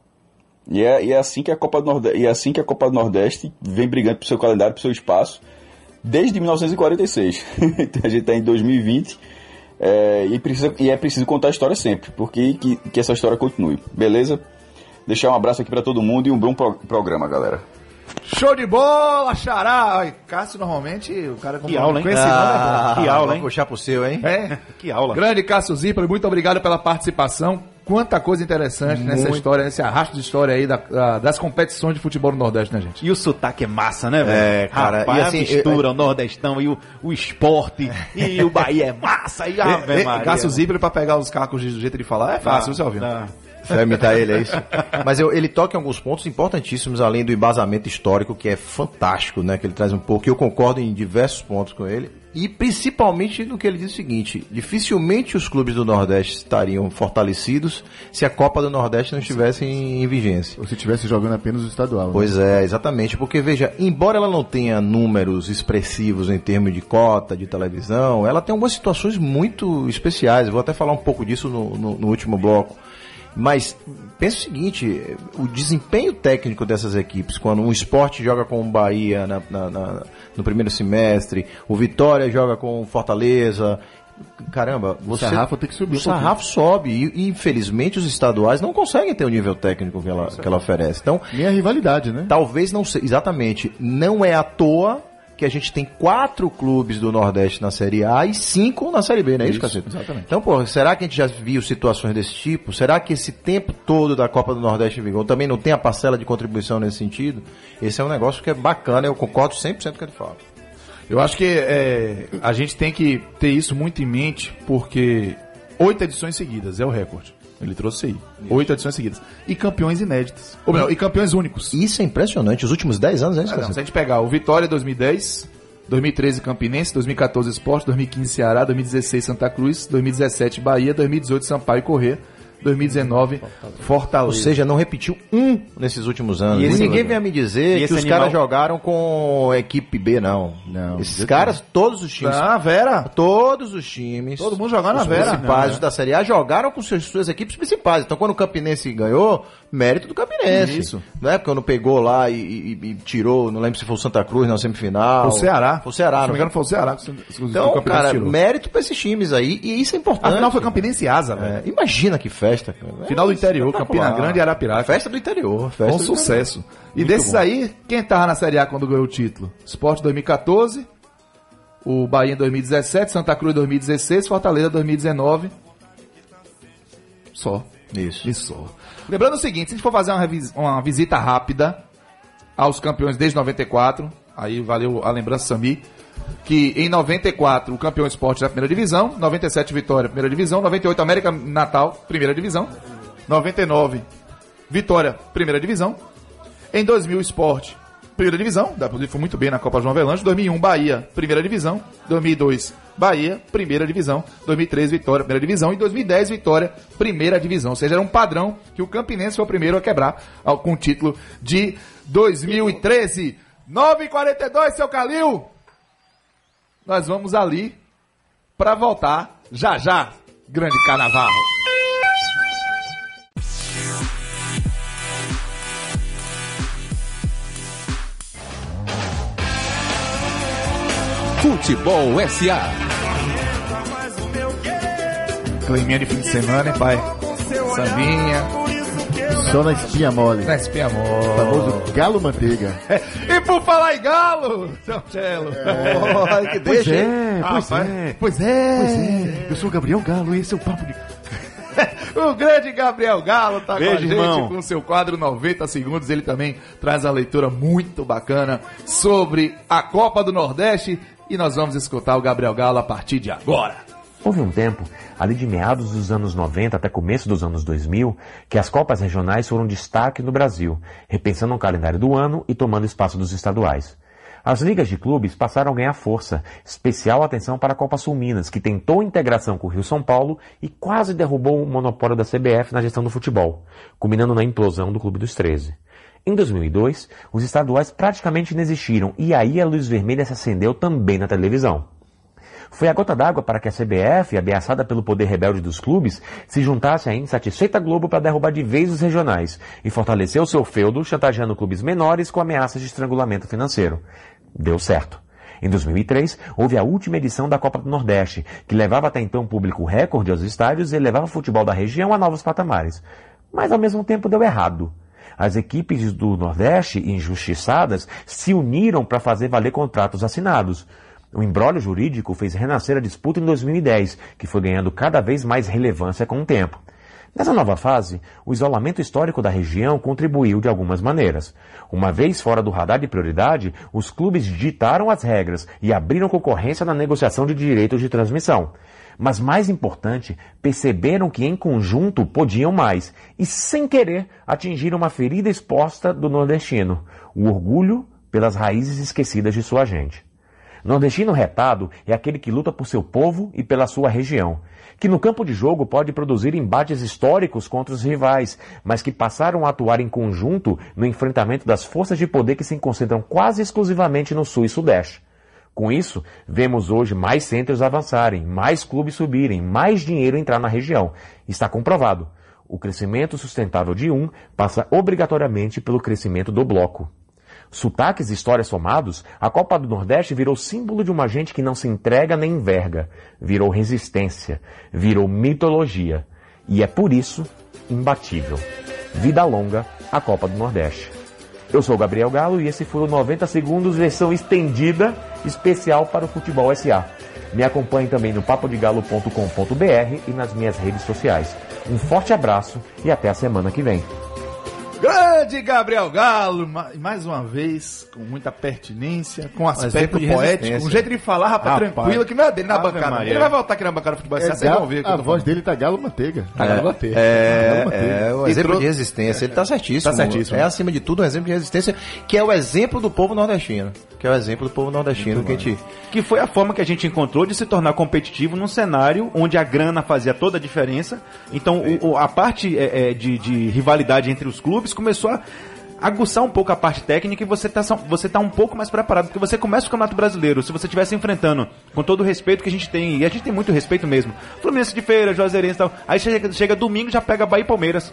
Speaker 8: E é, e é assim que a Copa do Nordeste, e é assim que a Copa do Nordeste vem brigando pro seu calendário, pro seu espaço, desde 1946. Então, a gente está em 2020 é, e, precisa, e é preciso contar a história sempre, porque que, que essa história continue. Beleza? Deixar um abraço aqui para todo mundo e um bom pro- programa, galera.
Speaker 3: Show de bola, xará! Ai, Cássio, normalmente, o cara com,
Speaker 6: Que aula, hein?
Speaker 3: com esse nome é bom.
Speaker 6: que aula, hein?
Speaker 4: puxar pro seu, hein?
Speaker 3: É.
Speaker 6: Que aula.
Speaker 3: Grande Cássio Zipoli, muito obrigado pela participação. Quanta coisa interessante nessa história, nesse arrasto de história aí da- da- das competições de futebol no Nordeste, né, gente?
Speaker 6: E o sotaque é massa, né, velho?
Speaker 4: É, cara,
Speaker 6: Rapaz,
Speaker 4: e
Speaker 6: a
Speaker 4: assim,
Speaker 6: mistura, o Nordestão e o, o esporte, e o Bahia é massa, e a Ave Maria.
Speaker 3: Cássio Zipoli, pra pegar os cacos de- do jeito de falar, é fácil, você ouviu?
Speaker 4: Você vai imitar ele, é isso? Mas eu- ele toca em alguns pontos importantíssimos, além do embasamento histórico, que é fantástico, né? Que ele traz um pouco, e eu concordo em diversos pontos com ele. E principalmente no que ele diz o seguinte: dificilmente os clubes do Nordeste estariam fortalecidos se a Copa do Nordeste não estivesse em, em vigência.
Speaker 5: Ou se estivesse jogando apenas o estadual. né?
Speaker 4: Pois é, exatamente. Porque, veja, embora ela não tenha números expressivos em termos de cota de televisão, ela tem algumas situações muito especiais. Vou até falar um pouco disso no, no- no último bloco. Mas pensa o seguinte: o desempenho técnico dessas equipes, quando um esporte joga com o Bahia na- na- na- no primeiro semestre, o Vitória joga com o Fortaleza. Caramba, você,
Speaker 5: sarrafo tem que subir
Speaker 4: O
Speaker 5: um
Speaker 4: sarrafo sobe. E, e, infelizmente os estaduais não conseguem ter o nível técnico que ela, que ela oferece. Então,
Speaker 5: Nem a rivalidade, né?
Speaker 4: Talvez não seja. Exatamente. Não é à toa que a gente tem quatro clubes do Nordeste na Série A e cinco na Série B, não é isso, Cacete?
Speaker 3: exatamente.
Speaker 4: Então, pô, será que a gente já viu situações desse tipo? Será que esse tempo todo da Copa do Nordeste em vigor também não tem a parcela de contribuição nesse sentido? Esse é um negócio que é bacana, eu concordo 100% com o que ele fala.
Speaker 3: Eu acho que é, a gente tem que ter isso muito em mente, porque oito edições seguidas é o recorde. Ele trouxe aí. Oito edições seguidas. E campeões inéditos. Ou melhor, e campeões únicos.
Speaker 4: Isso é impressionante. Os últimos 10 anos, é isso,
Speaker 3: Ah, não, se a gente pegar o Vitória 2010, 2013 Campinense, 2014 Esporte, 2015 Ceará, 2016 Santa Cruz, 2017 Bahia, 2018 Sampaio Corrêa, 2019 Fortaleza.
Speaker 4: Ou seja, não repetiu um nesses últimos anos.
Speaker 6: E
Speaker 4: E
Speaker 6: esse-
Speaker 4: ninguém vem a me dizer que os
Speaker 6: animal-
Speaker 4: caras jogaram com equipe B, não.
Speaker 5: Não,
Speaker 4: Esses caras, todos os times.
Speaker 3: Ah, Vera.
Speaker 4: Todos os times.
Speaker 3: Todo mundo jogando na
Speaker 4: os
Speaker 3: Vera.
Speaker 4: principais
Speaker 3: Não, é.
Speaker 4: da Série A jogaram com suas, suas equipes principais. Então, quando o Campinense ganhou, mérito do Campinense.
Speaker 3: Isso.
Speaker 4: Não é quando pegou lá e, e- e tirou, não lembro se foi o Santa Cruz na semifinal.
Speaker 3: Foi o Ceará.
Speaker 4: Foi o Ceará,
Speaker 3: Se não
Speaker 4: não
Speaker 3: me engano, foi o Ceará.
Speaker 4: Então, cara,
Speaker 3: tirou.
Speaker 4: mérito pra esses times aí. E isso é importante.
Speaker 3: Afinal, foi Campinense e Asa, velho.
Speaker 4: É, imagina que festa, cara.
Speaker 3: Final do
Speaker 4: É
Speaker 3: interior. Campina Grande e Arapiraca.
Speaker 4: Festa do interior. Festa do
Speaker 3: sucesso. E
Speaker 4: Muito
Speaker 3: desses
Speaker 4: bom.
Speaker 3: aí, quem tava na Série A quando ganhou o título? Sport 2014, o Bahia em 2017, Santa Cruz 2016, Fortaleza 2019. Só.
Speaker 4: Isso.
Speaker 3: Isso. Lembrando o seguinte, se a gente for fazer uma, uma visita rápida aos campeões desde 94, aí valeu a lembrança, Sami, que em 94 o campeão esporte da primeira divisão, 97 Vitória, primeira divisão, 98 América Natal, primeira divisão, 99 Vitória, primeira divisão, em 2000 Esporte, primeira divisão, foi muito bem na Copa João Avelange, 2001 Bahia, primeira divisão, 2002 Bahia, primeira divisão, 2003 Vitória, primeira divisão e 2010 Vitória, primeira divisão. Ou seja, era um padrão que o Campinense foi o primeiro a quebrar com o título de 2013. 9h42, seu Calil! Nós vamos ali para voltar já já, grande carnaval.
Speaker 1: Futebol SA.
Speaker 3: Climinha de fim de semana, hein, pai? Sambinha,
Speaker 5: Só na espinha mole.
Speaker 3: na espinha
Speaker 5: O
Speaker 3: mole.
Speaker 5: famoso galo manteiga.
Speaker 3: E por falar em galo, seu Cello.
Speaker 4: Olha que
Speaker 6: Pois
Speaker 4: deixa, hein?
Speaker 6: é, pois
Speaker 3: Rapaz,
Speaker 6: é.
Speaker 3: Pois é.
Speaker 6: Eu sou o Gabriel Galo e esse é o Papo de...
Speaker 3: O grande Gabriel Galo tá com a
Speaker 6: Beijo,
Speaker 3: gente
Speaker 6: irmão.
Speaker 3: com seu quadro 90 segundos. Ele também traz a leitura muito bacana sobre a Copa do Nordeste. E nós vamos escutar o Gabriel Galo a partir de agora.
Speaker 9: Houve um tempo, ali de meados dos anos 90 até começo dos anos 2000, que as Copas regionais foram destaque no Brasil, repensando o calendário do ano e tomando espaço dos estaduais. As ligas de clubes passaram a ganhar força, especial atenção para a Copa Sul Minas, que tentou integração com o Rio São Paulo e quase derrubou o monopólio da CBF na gestão do futebol, culminando na implosão do Clube dos 13. Em 2002, os estaduais praticamente inexistiram e aí a luz vermelha se acendeu também na televisão. Foi a gota d'água para que a CBF, ameaçada pelo poder rebelde dos clubes, se juntasse à insatisfeita Globo para derrubar de vez os regionais e fortalecer o seu feudo, chantageando clubes menores com ameaças de estrangulamento financeiro. Deu certo. Em 2003, houve a última edição da Copa do Nordeste, que levava até então público recorde aos estádios e levava o futebol da região a novos patamares. Mas ao mesmo tempo deu errado. As equipes do Nordeste, injustiçadas, se uniram para fazer valer contratos assinados. O embrólio jurídico fez renascer a disputa em 2010, que foi ganhando cada vez mais relevância com o tempo. Nessa nova fase, o isolamento histórico da região contribuiu de algumas maneiras. Uma vez fora do radar de prioridade, os clubes ditaram as regras e abriram concorrência na negociação de direitos de transmissão. Mas mais importante, perceberam que em conjunto podiam mais e, sem querer, atingiram uma ferida exposta do nordestino, o orgulho pelas raízes esquecidas de sua gente. Nordestino retado é aquele que luta por seu povo e pela sua região, que no campo de jogo pode produzir embates históricos contra os rivais, mas que passaram a atuar em conjunto no enfrentamento das forças de poder que se concentram quase exclusivamente no sul e sudeste. Com isso, vemos hoje mais centros avançarem, mais clubes subirem, mais dinheiro entrar na região. Está comprovado. O crescimento sustentável de um passa obrigatoriamente pelo crescimento do bloco. Sotaques e histórias somados, a Copa do Nordeste virou símbolo de uma gente que não se entrega nem enverga. Virou resistência, virou mitologia. E é por isso imbatível. Vida longa, a Copa do Nordeste. Eu sou Gabriel Galo e esse foi o 90 Segundos versão estendida, especial para o Futebol SA. Me acompanhe também no papodigalo.com.br e nas minhas redes sociais. Um forte abraço e até a semana que vem.
Speaker 3: Grande Gabriel Galo, ma- mais uma vez, com muita pertinência, com aspecto poético, um jeito de falar, rapaz,
Speaker 6: Rapaz.
Speaker 3: tranquilo, que não é dele na
Speaker 6: Ave
Speaker 3: bancada.
Speaker 6: Maria.
Speaker 3: Ele vai voltar aqui na bancada do futebol,
Speaker 5: É,
Speaker 3: vocês vão ver.
Speaker 5: a voz
Speaker 3: falando.
Speaker 5: dele tá galo manteiga.
Speaker 3: Tá galo manteiga.
Speaker 4: É,
Speaker 5: Não,
Speaker 4: é o
Speaker 3: E
Speaker 4: exemplo
Speaker 3: trou-
Speaker 4: de resistência. Ele tá certíssimo.
Speaker 3: Tá certíssimo.
Speaker 4: É, acima de tudo, um exemplo de resistência, que é o exemplo do povo nordestino. Que é o exemplo do povo nordestino que a gente.
Speaker 6: Que foi a forma que a gente encontrou de se tornar competitivo num cenário onde a grana fazia toda a diferença. Então o- o- a parte é, é, de, de rivalidade entre os clubes começou a aguçar um pouco a parte técnica e você tá, você tá um pouco mais preparado, porque você começa o Campeonato Brasileiro, se você estivesse enfrentando, com todo o respeito que a gente tem, e a gente tem muito respeito mesmo, Fluminense de Feira, Juazeirense e tal, aí chega, chega domingo já pega Bahia e Palmeiras.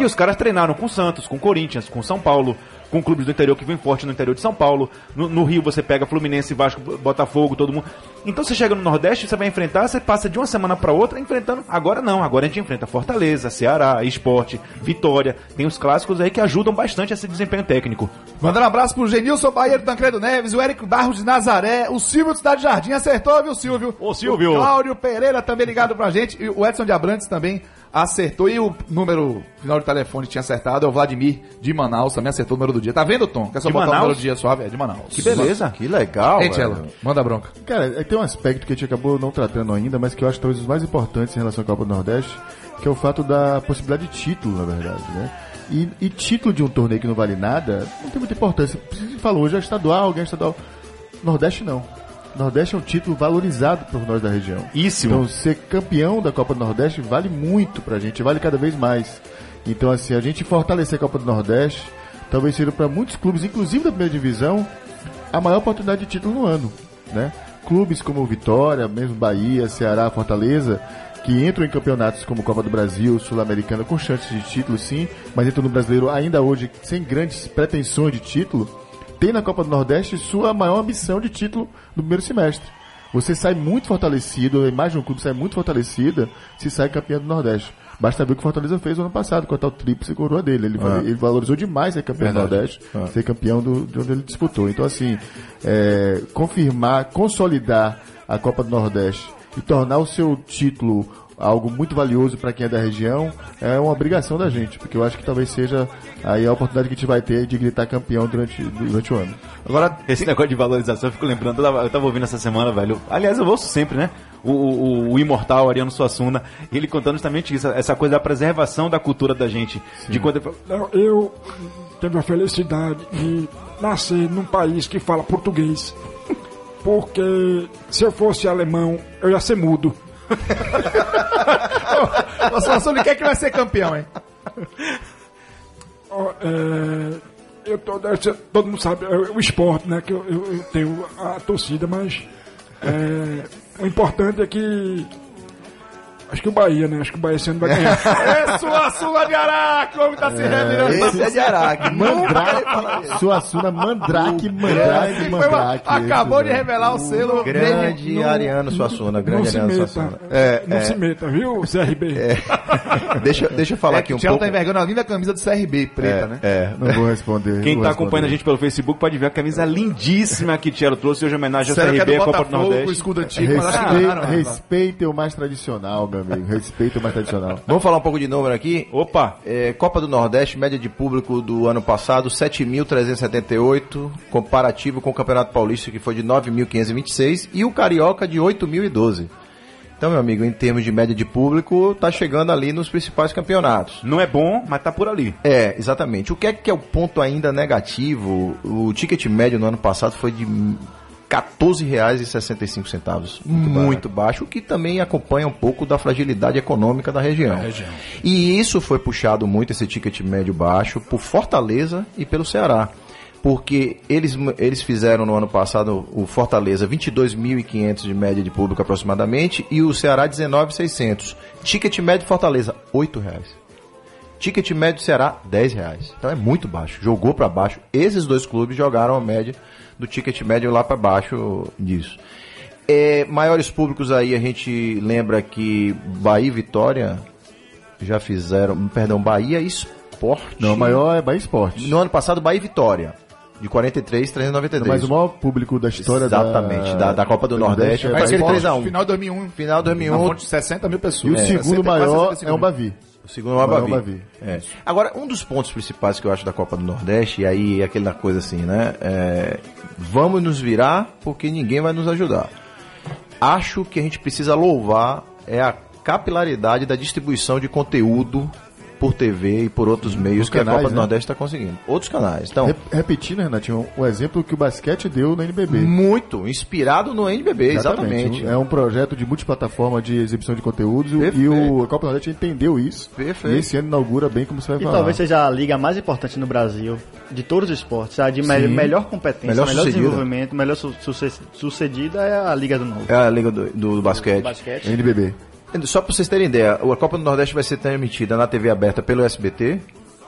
Speaker 6: E os caras treinaram com Santos, com Corinthians, com São Paulo, com clubes do interior que vem forte no interior de São Paulo. No, no Rio você pega Fluminense, Vasco, Botafogo, todo mundo. Então você chega no Nordeste, você vai enfrentar, você passa de uma semana para outra enfrentando. Agora não, agora a gente enfrenta Fortaleza, Ceará, Esporte, Vitória. Tem os clássicos aí que ajudam bastante esse desempenho técnico.
Speaker 3: Mandando um abraço pro Genilson Baeiro Tancredo Neves, o Érico Barros de Nazaré, o Silvio de Cidade Jardim acertou, viu, Silvio?
Speaker 6: Ô, Silvio.
Speaker 3: O Cláudio Pereira também ligado pra gente, e o Edson de Abrantes também acertou e o número final de telefone tinha acertado é o Vladimir de Manaus, também acertou o número do dia. Tá vendo, Tom? Quer só
Speaker 6: De
Speaker 3: botar o
Speaker 6: Manaus?
Speaker 3: número do dia suave? É de Manaus.
Speaker 6: Que beleza.
Speaker 4: Que legal,
Speaker 3: Hein,
Speaker 4: velho.
Speaker 3: Tchela? Manda bronca.
Speaker 5: Cara, é, tem um aspecto que a gente acabou não tratando ainda, mas que eu acho talvez os mais importantes em relação à Copa do Nordeste, que é o fato da possibilidade de título, na verdade, né? E, e título de um torneio que não vale nada, não tem muita importância. Você falou, hoje é estadual, ganha estadual. Nordeste não. Nordeste é um título valorizado por nós da região.
Speaker 6: Íssimo.
Speaker 5: Então, ser campeão da Copa do Nordeste vale muito pra gente, vale cada vez mais. Então, assim, a gente fortalecer a Copa do Nordeste talvez seja para muitos clubes, inclusive da primeira divisão, a maior oportunidade de título no ano, né? Clubes como Vitória, mesmo Bahia, Ceará, Fortaleza, que entram em campeonatos como Copa do Brasil, Sul-Americana, com chances de título, sim, mas entram no brasileiro ainda hoje sem grandes pretensões de título, tem na Copa do Nordeste sua maior ambição de título no primeiro semestre. Você sai muito fortalecido, a imagem do clube sai muito fortalecida se sai campeão do Nordeste. Basta ver o que o Fortaleza fez no ano passado, com a tal tríplice coroa dele. Ele, ele valorizou demais ser campeão do Nordeste, ser campeão do, de onde ele disputou. Então, assim, é, confirmar, consolidar a Copa do Nordeste e tornar o seu título algo muito valioso para quem é da região é uma obrigação da gente, porque eu acho que talvez seja aí a oportunidade que a gente vai ter de gritar campeão durante, durante o ano.
Speaker 6: Agora, esse negócio de valorização, eu fico lembrando, eu tava, eu tava ouvindo essa semana, velho. Aliás, eu ouço sempre, né? O, o, o imortal Ariano Suassuna, ele contando justamente isso, essa coisa da preservação da cultura da gente. De quando
Speaker 10: Não, eu tive a felicidade de nascer num país que fala português. Porque se eu fosse alemão, eu ia ser mudo.
Speaker 3: Situação de quem é que vai ser campeão, hein?
Speaker 10: Ó, é, eu tô, todo mundo sabe, é o esporte, né? Que eu, eu- eu tenho a torcida, mas é, o importante é que. Acho que o Bahia, né? Acho que o Bahia esse ano vai ganhar.
Speaker 3: É sua Sula de Araque, o homem tá se revirando.
Speaker 4: Esse é de Araque.
Speaker 5: Mandrake, Suassuna, Mandrake, Mandrake, Mandrake.
Speaker 3: acabou
Speaker 5: esse,
Speaker 3: de revelar o selo
Speaker 4: Grande Ariano Suassuna, grande
Speaker 10: se
Speaker 4: Ariano
Speaker 10: meta.
Speaker 4: Suassuna.
Speaker 10: não se meta, viu, CRB?
Speaker 4: Deixa, deixa eu falar
Speaker 3: É
Speaker 4: aqui
Speaker 3: que
Speaker 4: um
Speaker 3: o Tchelo
Speaker 4: pouco.
Speaker 3: tá envergando a linda camisa do CRB, preta, né?
Speaker 4: É,
Speaker 5: Não vou responder.
Speaker 6: Quem tá acompanhando a gente pelo Facebook pode ver a camisa lindíssima que Tielo trouxe hoje em homenagem ao
Speaker 3: é
Speaker 6: CRB, Copa do
Speaker 3: o
Speaker 6: Nordeste.
Speaker 3: né?
Speaker 5: respeita o mais tradicional, meu amigo. Respeita o mais tradicional.
Speaker 4: Vamos falar um pouco de número aqui?
Speaker 6: Opa!
Speaker 4: É, Copa do Nordeste, média de público do ano passado, 7.378, comparativo com o Campeonato Paulista, que foi de 9.526, e o Carioca de 8.012. Então, meu amigo, em termos de média de público, tá chegando ali nos principais campeonatos.
Speaker 6: Não é bom, mas tá por ali.
Speaker 4: É, exatamente. O que é que é o ponto ainda negativo? O ticket médio no ano passado foi de 14,65. Muito, baixo, o que também acompanha um pouco da fragilidade econômica da região. E isso foi puxado muito, esse ticket médio baixo, por Fortaleza e pelo Ceará. Porque eles, eles fizeram no ano passado o Fortaleza 22.500 de média de público aproximadamente e o Ceará 19.600. Ticket médio Fortaleza, 8 reais. Ticket médio Ceará, 10 reais. Então é muito baixo. Jogou para baixo. Esses dois clubes jogaram a média do ticket médio lá para baixo disso. É, maiores públicos aí, a gente lembra que Bahia e Vitória já fizeram. Perdão, Bahia e Esporte.
Speaker 5: Não, o maior é Bahia Esporte.
Speaker 4: No ano passado, Bahia e Vitória. De 43, 393.
Speaker 5: Mas o maior público da história
Speaker 4: Exatamente, da, da Copa do Nordeste.
Speaker 5: é
Speaker 4: Mas
Speaker 5: Bahia
Speaker 4: aquele
Speaker 5: Esporte.
Speaker 4: 3x1.
Speaker 3: Final de 2001.
Speaker 4: Final de 2001.
Speaker 3: Na fonte de 60 mil
Speaker 5: E
Speaker 3: pessoas.
Speaker 5: o
Speaker 3: É,
Speaker 5: segundo
Speaker 3: 60, quase
Speaker 5: maior
Speaker 3: 65
Speaker 5: é o. Bavi.
Speaker 4: O segundo é o
Speaker 5: Maior
Speaker 4: Bavi.
Speaker 5: Bavi.
Speaker 4: É. Agora, um dos pontos principais que eu acho da Copa do Nordeste, e aí é aquela coisa assim, né? é, vamos nos virar porque ninguém vai nos ajudar. Acho que a gente precisa louvar é a capilaridade da distribuição de conteúdo por TV e por outros meios que
Speaker 5: canais,
Speaker 4: a Copa do
Speaker 5: né?
Speaker 4: Nordeste está conseguindo. Outros canais. Então,
Speaker 5: Rep- Repetindo, Renatinho, o exemplo que o basquete deu no NBB.
Speaker 4: muito inspirado no NBB, exatamente.
Speaker 5: É um projeto de multiplataforma de exibição de conteúdos e
Speaker 4: Perfeito.
Speaker 5: o a Copa do Nordeste entendeu isso.
Speaker 4: Perfeito.
Speaker 5: E esse ano inaugura bem como você vai
Speaker 7: E
Speaker 5: falar.
Speaker 7: talvez seja a liga mais importante no Brasil, de todos os esportes. A de me-
Speaker 5: Sim.
Speaker 7: melhor competência,
Speaker 4: Melhor
Speaker 7: melhor, desenvolvimento, melhor su- suce- sucedida é a Liga do Novo.
Speaker 4: É a liga do, do basquete.
Speaker 7: Basquete.
Speaker 5: NBB.
Speaker 4: Só para vocês terem ideia, a Copa do Nordeste vai ser transmitida na TV aberta pelo SBT,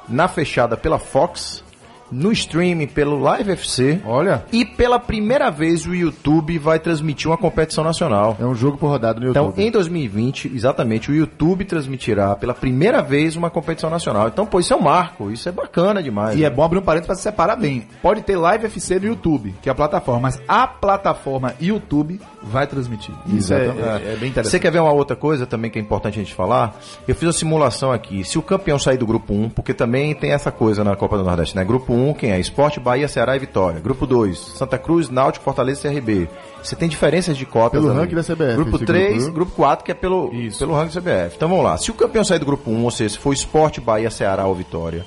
Speaker 4: na fechada pela Fox no streaming pelo Live FC.
Speaker 3: Olha.
Speaker 4: E pela primeira vez o YouTube vai transmitir uma competição nacional.
Speaker 5: É um jogo por rodada no
Speaker 4: Então,
Speaker 5: YouTube.
Speaker 4: em 2020, exatamente, o YouTube transmitirá pela primeira vez uma competição nacional. Então, pô, isso é um marco, isso é bacana demais.
Speaker 3: E é bom abrir um parênteses para se separar bem. Pode ter Live FC no YouTube, que é a plataforma, mas a plataforma YouTube vai transmitir. Isso é,
Speaker 4: Exatamente.
Speaker 3: é- é bem interessante.
Speaker 4: Você quer ver uma outra coisa também que é importante a gente falar? Eu fiz uma simulação aqui. Se o campeão sair do grupo 1, porque também tem essa coisa na Copa do Nordeste, né? Grupo 1, quem é? Esporte, Bahia, Ceará e Vitória. Grupo 2, Santa Cruz, Náutico, Fortaleza e CRB. Você tem diferenças de cotas
Speaker 5: Pelo ranking da CBF,
Speaker 4: Grupo
Speaker 5: esse
Speaker 4: 3,
Speaker 5: grupo,
Speaker 4: grupo 4, que é pelo, pelo ranking da CBF. Então vamos lá. Se o campeão sair do grupo 1, ou seja, se for Esporte, Bahia, Ceará ou Vitória,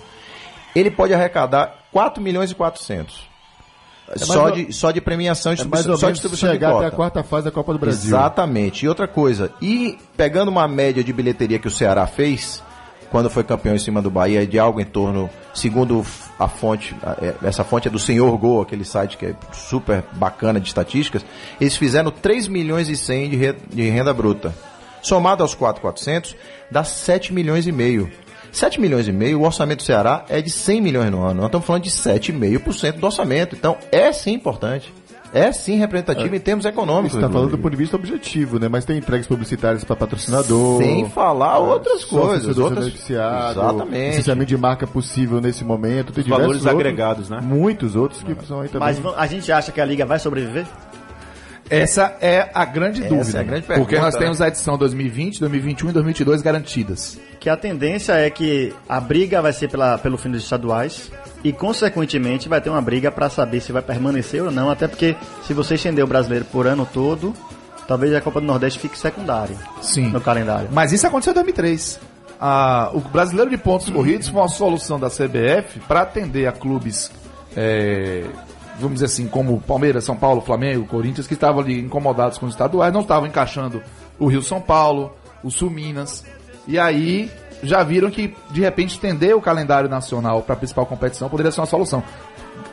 Speaker 4: ele pode arrecadar 4 milhões e 400. só,
Speaker 5: ou-
Speaker 4: de, só de premiação e
Speaker 5: É mais ou
Speaker 4: só
Speaker 5: menos
Speaker 4: de
Speaker 5: chegar até a quarta fase da Copa do Brasil.
Speaker 4: Exatamente. E outra coisa, e pegando uma média de bilheteria que o Ceará fez, quando foi campeão em cima do Bahia, de algo em torno, segundo a fonte, é, essa fonte é do Senhor Gol, aquele site que é super bacana de estatísticas, eles fizeram 3 milhões e 100 de, re- de renda bruta. Somado aos 4,400, dá 7 milhões e meio. 7 milhões e meio, o orçamento do Ceará é de 100 milhões no ano. Nós estamos falando de 7,5% do orçamento. Então, é sim importante. É sim representativo em termos econômicos.
Speaker 5: Você está falando do ponto de vista objetivo, né? Mas tem entregas publicitárias para patrocinador.
Speaker 4: Sem falar outras
Speaker 5: sócio
Speaker 4: coisas. Outras... Exatamente.
Speaker 5: licenciamento de marca possível nesse momento. Tem diversos
Speaker 6: valores
Speaker 5: outros,
Speaker 6: agregados, né?
Speaker 5: Muitos outros que são aí também.
Speaker 7: Mas a gente acha que a Liga vai sobreviver?
Speaker 3: Essa é a grande
Speaker 4: Essa
Speaker 3: dúvida.
Speaker 4: é a grande
Speaker 3: porque
Speaker 4: pergunta,
Speaker 3: nós
Speaker 4: né?
Speaker 3: temos a edição 2020, 2021 e 2022 garantidas.
Speaker 7: Que a tendência é que a briga vai ser pela, pelo fim dos estaduais e, consequentemente, vai ter uma briga para saber se vai permanecer ou não. Até porque, se você estender o brasileiro por ano todo, talvez a Copa do Nordeste fique secundária
Speaker 3: Sim.
Speaker 7: no calendário.
Speaker 3: Mas isso aconteceu em 2003. Ah, o brasileiro de pontos corridos foi uma solução da CBF para atender a clubes, é, vamos dizer assim, como Palmeiras, São Paulo, Flamengo, Corinthians, que estavam ali incomodados com os estaduais, não estavam encaixando o Rio São Paulo, o Sul Minas. E aí já viram que, de repente, estender o calendário nacional para a principal competição poderia ser uma solução.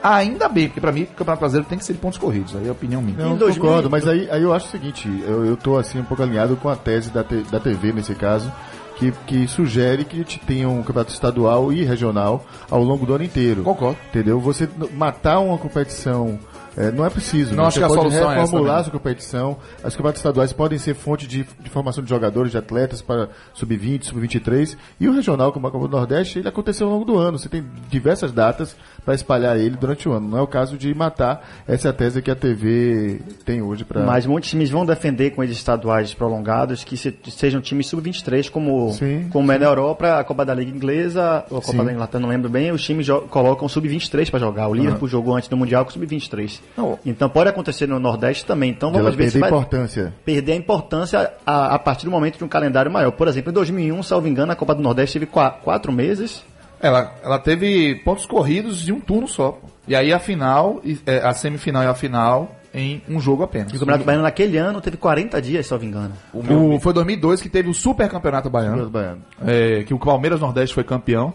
Speaker 3: Ainda bem, porque para mim o Campeonato Brasileiro tem que ser de pontos corridos, aí é a opinião minha.
Speaker 5: Não,
Speaker 7: 2000
Speaker 5: concordo, mas aí, aí eu acho o seguinte, eu, eu tô assim um pouco alinhado com a tese da, te- da TV nesse caso, que, que sugere que a gente tenha um campeonato estadual e regional ao longo do ano inteiro.
Speaker 3: Concordo.
Speaker 5: Entendeu? Você matar uma competição é, não é preciso.
Speaker 3: Não,
Speaker 5: né?
Speaker 3: acho
Speaker 5: Você
Speaker 3: que a
Speaker 5: pode
Speaker 3: solução é essa
Speaker 5: reformular
Speaker 3: também.
Speaker 5: a sua competição. As campeonatos estaduais podem ser fonte de, de formação de jogadores, de atletas para sub-20, sub-23. E o regional, como a Copa do Nordeste, ele aconteceu ao longo do ano. Você tem diversas datas para espalhar ele durante o ano. Não é o caso de matar essa tese que a TV tem hoje para.
Speaker 7: Mas muitos times vão defender com esses estaduais prolongados que se- sejam times sub-23, como,
Speaker 5: Sim,
Speaker 7: como é na Europa, a Copa da Liga Inglesa, ou a Copa
Speaker 5: Sim.
Speaker 7: da Inglaterra, não lembro bem, os times colocam sub-23 para jogar. O Liverpool jogou antes do Mundial com sub-23.
Speaker 4: Não.
Speaker 7: Então pode acontecer no Nordeste também. Então vamos ver se
Speaker 5: perder
Speaker 7: vai
Speaker 5: importância.
Speaker 7: perder a importância a, a partir do momento de um calendário maior. Por exemplo, em 2001, salvo engano, a Copa do Nordeste teve qua- quatro meses.
Speaker 3: Ela, ela teve pontos corridos de um turno só. pô. E aí a final, e- é, a semifinal e a final em um jogo apenas.
Speaker 7: E o Campeonato Baiano naquele ano teve 40 dias, salvo engano.
Speaker 3: O- foi 2002 que teve o Super Campeonato Baiano,
Speaker 5: Baiano.
Speaker 3: é, que o Palmeiras Nordeste foi campeão.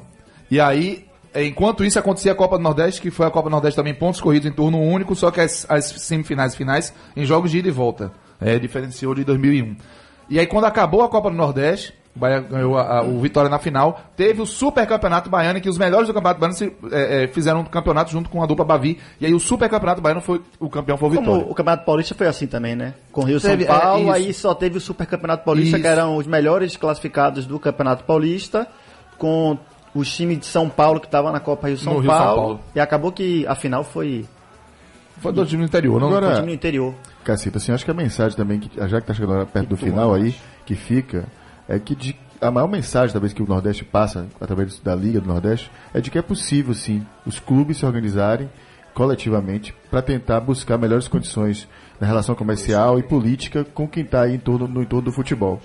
Speaker 3: E aí, é, enquanto isso acontecia a Copa do Nordeste, que foi a Copa do Nordeste também pontos corridos em turno único, só que as, as semifinais e finais em jogos de ida e volta. É, diferenciou de 2001. E aí quando acabou a Copa do Nordeste, o Bahia ganhou a- a- o Vitória na final, teve o Super Campeonato Baiano, em que os melhores do Campeonato Baiano se, é, é, fizeram um campeonato junto com a dupla Bavi. E aí o Super Campeonato Baiano foi o campeão foi o
Speaker 7: Como
Speaker 3: Vitória.
Speaker 7: o Campeonato Paulista foi assim também, né? Com Rio
Speaker 3: Teve,
Speaker 7: São
Speaker 3: é,
Speaker 7: Paulo,
Speaker 3: isso.
Speaker 7: aí só teve o Super Campeonato Paulista,
Speaker 3: Isso.
Speaker 7: que eram os melhores classificados do Campeonato Paulista, com os times de São Paulo que estavam na Copa Rio São,
Speaker 3: Rio São
Speaker 7: Paulo,
Speaker 3: Paulo.
Speaker 7: E acabou que a final foi
Speaker 3: Foi do time do interior, não?
Speaker 5: Agora-
Speaker 7: com o time do interior.
Speaker 5: Cacita, assim, acho que a mensagem também, que, já que tá chegando perto do final aí, que fica, é que de- a maior mensagem, talvez, que o Nordeste passa, através da Liga do Nordeste, é de que é possível, sim, os clubes se organizarem coletivamente para tentar buscar melhores condições na relação comercial e política com quem está em torno, no entorno do futebol.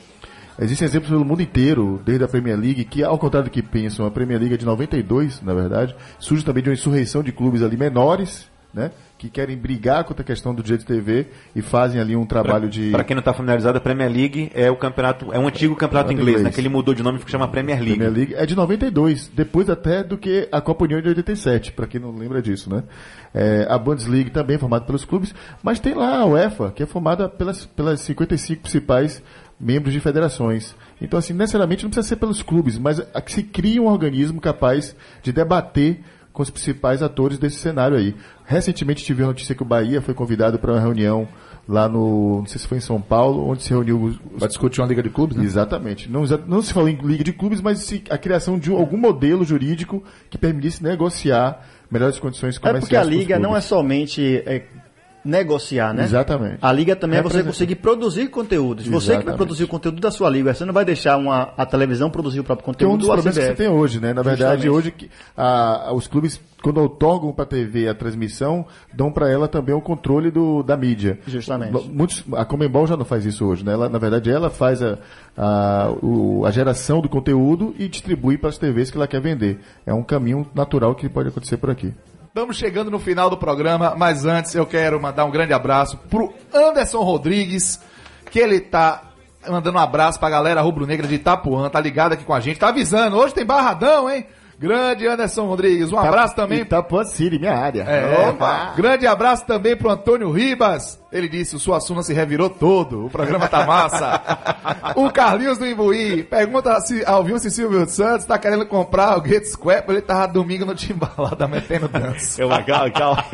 Speaker 5: Existem exemplos pelo mundo inteiro, desde a Premier League, que ao contrário do que pensam, a Premier League é de 92, na verdade, surge também de uma insurreição de clubes ali menores, né, que querem brigar contra a questão do direito de TV e fazem ali um trabalho de...
Speaker 6: Para quem não está familiarizado, a Premier League é o campeonato, é um antigo campeonato
Speaker 5: Campeonato
Speaker 6: inglês,
Speaker 5: inglês.
Speaker 6: né? Que ele mudou de nome e chama Premier League.
Speaker 5: Premier League é de 92, depois até do que a Copa União de 87, para quem não lembra disso, né? É, a Bundesliga também é formada pelos clubes, mas tem lá a UEFA, que é formada pelas, pelas 55 principais membros de federações. Então, assim, necessariamente não precisa ser pelos clubes, mas que se cria um organismo capaz de debater com os principais atores desse cenário aí. Recentemente tive a notícia que o Bahia foi convidado para uma reunião lá no, não sei se foi em São Paulo, onde se reuniu os, os
Speaker 3: Vai discutir uma liga de clubes, né?
Speaker 5: Exatamente. Não, não se falou em liga de clubes, mas se- a criação de um- algum modelo jurídico que permitisse negociar melhores condições
Speaker 7: É
Speaker 5: comerciais.
Speaker 7: porque a liga não é somente é, negociar, né?
Speaker 5: Exatamente.
Speaker 7: A liga também é você conseguir produzir conteúdos. Você que vai
Speaker 5: Exatamente.
Speaker 7: produzir o conteúdo da sua liga. Você não vai deixar uma, a televisão produzir o próprio
Speaker 5: Que é um
Speaker 7: conteúdo
Speaker 5: dos
Speaker 7: do
Speaker 5: problemas que você tem hoje, né? Na verdade,
Speaker 7: Justamente.
Speaker 5: hoje que a- os clubes, quando otorgam para a TV a transmissão, dão para ela também o controle do, da mídia.
Speaker 7: Justamente.
Speaker 5: Muitos, a Comembol já não faz isso hoje, né? Ela, na verdade, ela faz a, a, o- a geração do conteúdo e distribui para as TVs que ela quer vender. É um caminho natural que pode acontecer por aqui.
Speaker 3: Estamos chegando no final do programa, mas antes eu quero mandar um grande abraço pro Anderson Rodrigues, que ele tá mandando um abraço pra galera rubro-negra de Itapuã, tá ligado aqui com a gente, tá avisando, hoje tem barradão, hein? Grande Anderson Rodrigues, um abraço também
Speaker 5: Itapuã City, minha área.
Speaker 3: É, grande abraço também pro Antônio Ribas. Ele disse, o Suassuna se revirou todo. O programa tá massa. o Carlinhos do Imbuí pergunta se ouviu se Silvio Santos tá querendo comprar o Gate Square, ele tava domingo no Timbalada metendo dança.
Speaker 6: Eu, calma, calma.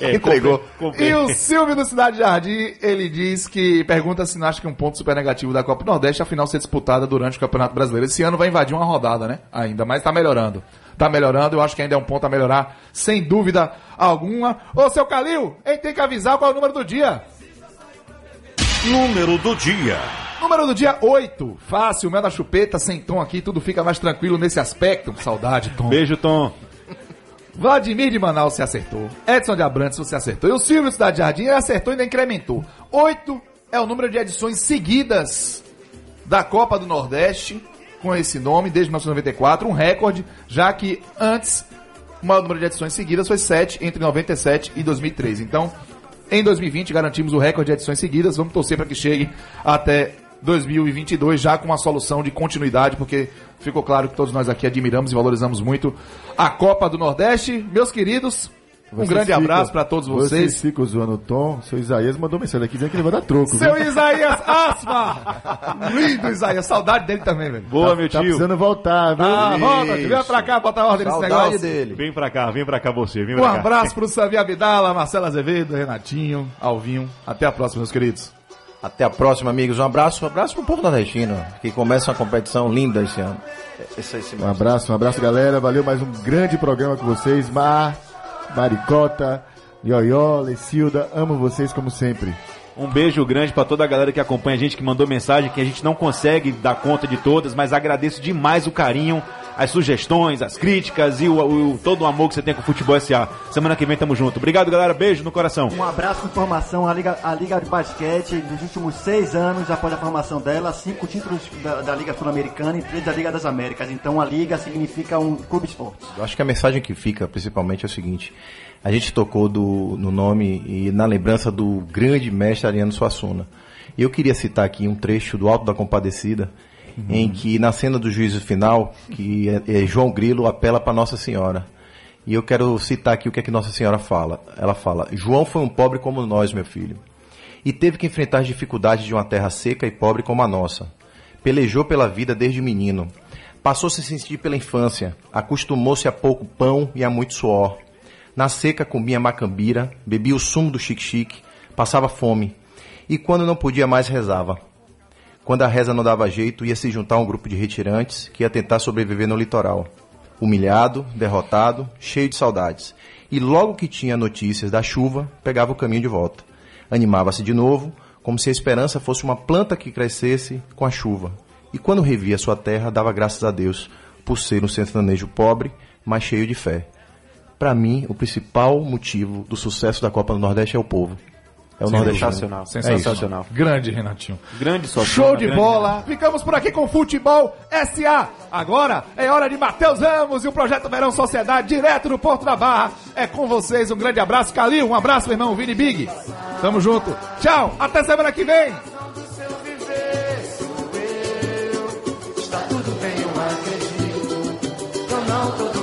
Speaker 6: É,
Speaker 4: Entregou.
Speaker 3: E o Silvio do Cidade Jardim, ele diz que pergunta se não acha que um ponto super negativo da Copa do Nordeste é a final ser disputada durante o Campeonato Brasileiro. Esse ano vai invadir uma rodada, né? Ainda, mas tá melhorando. Tá melhorando, eu acho que ainda é um ponto a melhorar, sem dúvida alguma. Ô, seu Calil, ele tem que avisar qual é o número do dia.
Speaker 11: Número do dia.
Speaker 3: Número do dia 8. Fácil, mel da chupeta, sem tom aqui, tudo fica mais tranquilo nesse aspecto. Saudade, Tom.
Speaker 6: Beijo, Tom.
Speaker 3: Vladimir de Manaus se acertou. Edson de Abrantes você acertou. E o Silvio de Cidade Jardim acertou e ainda incrementou. Oito é o número de edições seguidas da Copa do Nordeste com esse nome desde 1994, um recorde, já que antes o maior número de edições seguidas foi sete entre 97 e 2003. Então, em 2020 garantimos o recorde de edições seguidas. Vamos torcer para que chegue até 2022 já com uma solução de continuidade, porque ficou claro que todos nós aqui admiramos e valorizamos muito a Copa do Nordeste. Meus queridos, um grande abraço para todos vocês.
Speaker 5: Vocês ficam zoando o Tom. Seu Isaías mandou mensagem aqui dizendo que ele vai dar troco.
Speaker 3: Seu
Speaker 5: viu?
Speaker 3: Isaías Asma! Lindo Isaías, saudade dele também, velho.
Speaker 6: Boa, meu
Speaker 5: Tá
Speaker 6: tio.
Speaker 5: precisando voltar, viu?
Speaker 3: Ah, volta, vem pra cá botar ordem nesse
Speaker 4: Saudade
Speaker 3: negócio.
Speaker 4: dele.
Speaker 6: Vem pra cá, vem pra cá você, vem
Speaker 3: Um
Speaker 6: pra cá.
Speaker 3: abraço pro Savi Abdala, Marcelo Azevedo, Renatinho, Alvinho. Até a próxima, meus queridos.
Speaker 4: Até a próxima, amigos. Um abraço, um abraço pro povo nordestino, que começa uma competição linda esse ano. Esse, esse
Speaker 5: Um abraço, um abraço, galera. Valeu mais um grande programa com vocês. Mar, Maricota, Ioió, Lecilda. Amo vocês como sempre.
Speaker 6: Um beijo grande pra toda a galera que acompanha a gente, que mandou mensagem, que a gente não consegue dar conta de todas, mas agradeço demais o carinho, as sugestões, as críticas e o, o- todo o amor que você tem com o Futebol SA. Semana que vem tamo junto. Obrigado, galera. Beijo no coração.
Speaker 12: Um abraço com formação, a Liga, a Liga de Basquete, nos últimos seis anos, após a formação dela, cinco títulos da, da Liga Sul-Americana e três da Liga das Américas. Então a Liga significa um clube esporte.
Speaker 4: Eu acho que a mensagem que fica, principalmente, é o seguinte: a gente tocou do, no nome e na lembrança do grande mestre Ariano Suassuna. E eu queria citar aqui um trecho do Alto da Compadecida, em que, na cena do juízo final, que é, é João Grilo apela para Nossa Senhora. E eu quero citar aqui o que é que Nossa Senhora fala. Ela fala: João foi um pobre como nós, meu filho, e teve que enfrentar as dificuldades de uma terra seca e pobre como a nossa. Pelejou pela vida desde menino. Passou a se sentir pela infância. Acostumou-se a pouco pão e a muito suor. Na seca comia macambira, bebia o sumo do xique-xique, passava fome. E quando não podia mais, rezava. Quando a reza não dava jeito, ia se juntar a um grupo de retirantes que ia tentar sobreviver no litoral. Humilhado, derrotado, cheio de saudades. E logo que tinha notícias da chuva, pegava o caminho de volta. Animava-se de novo, como se a esperança fosse uma planta que crescesse com a chuva. E quando revia sua terra, dava graças a Deus por ser um sertanejo pobre, mas cheio de fé. Para mim, o principal motivo do sucesso da Copa do Nordeste é o povo. É o.
Speaker 6: Sensacional,
Speaker 4: É isso.
Speaker 6: sensacional.
Speaker 3: Grande, Renatinho.
Speaker 6: Grande só.
Speaker 3: Show de bola! Ficamos por aqui com Futebol SA. Agora é hora de Matheus Ramos e o Projeto Verão Sociedade, direto do Porto da Barra. É com vocês, um grande abraço. Calil, um abraço, meu irmão, Vini Big. Tamo junto. Tchau, até semana que vem.
Speaker 2: Está tudo bem, eu acredito. Eu não tô.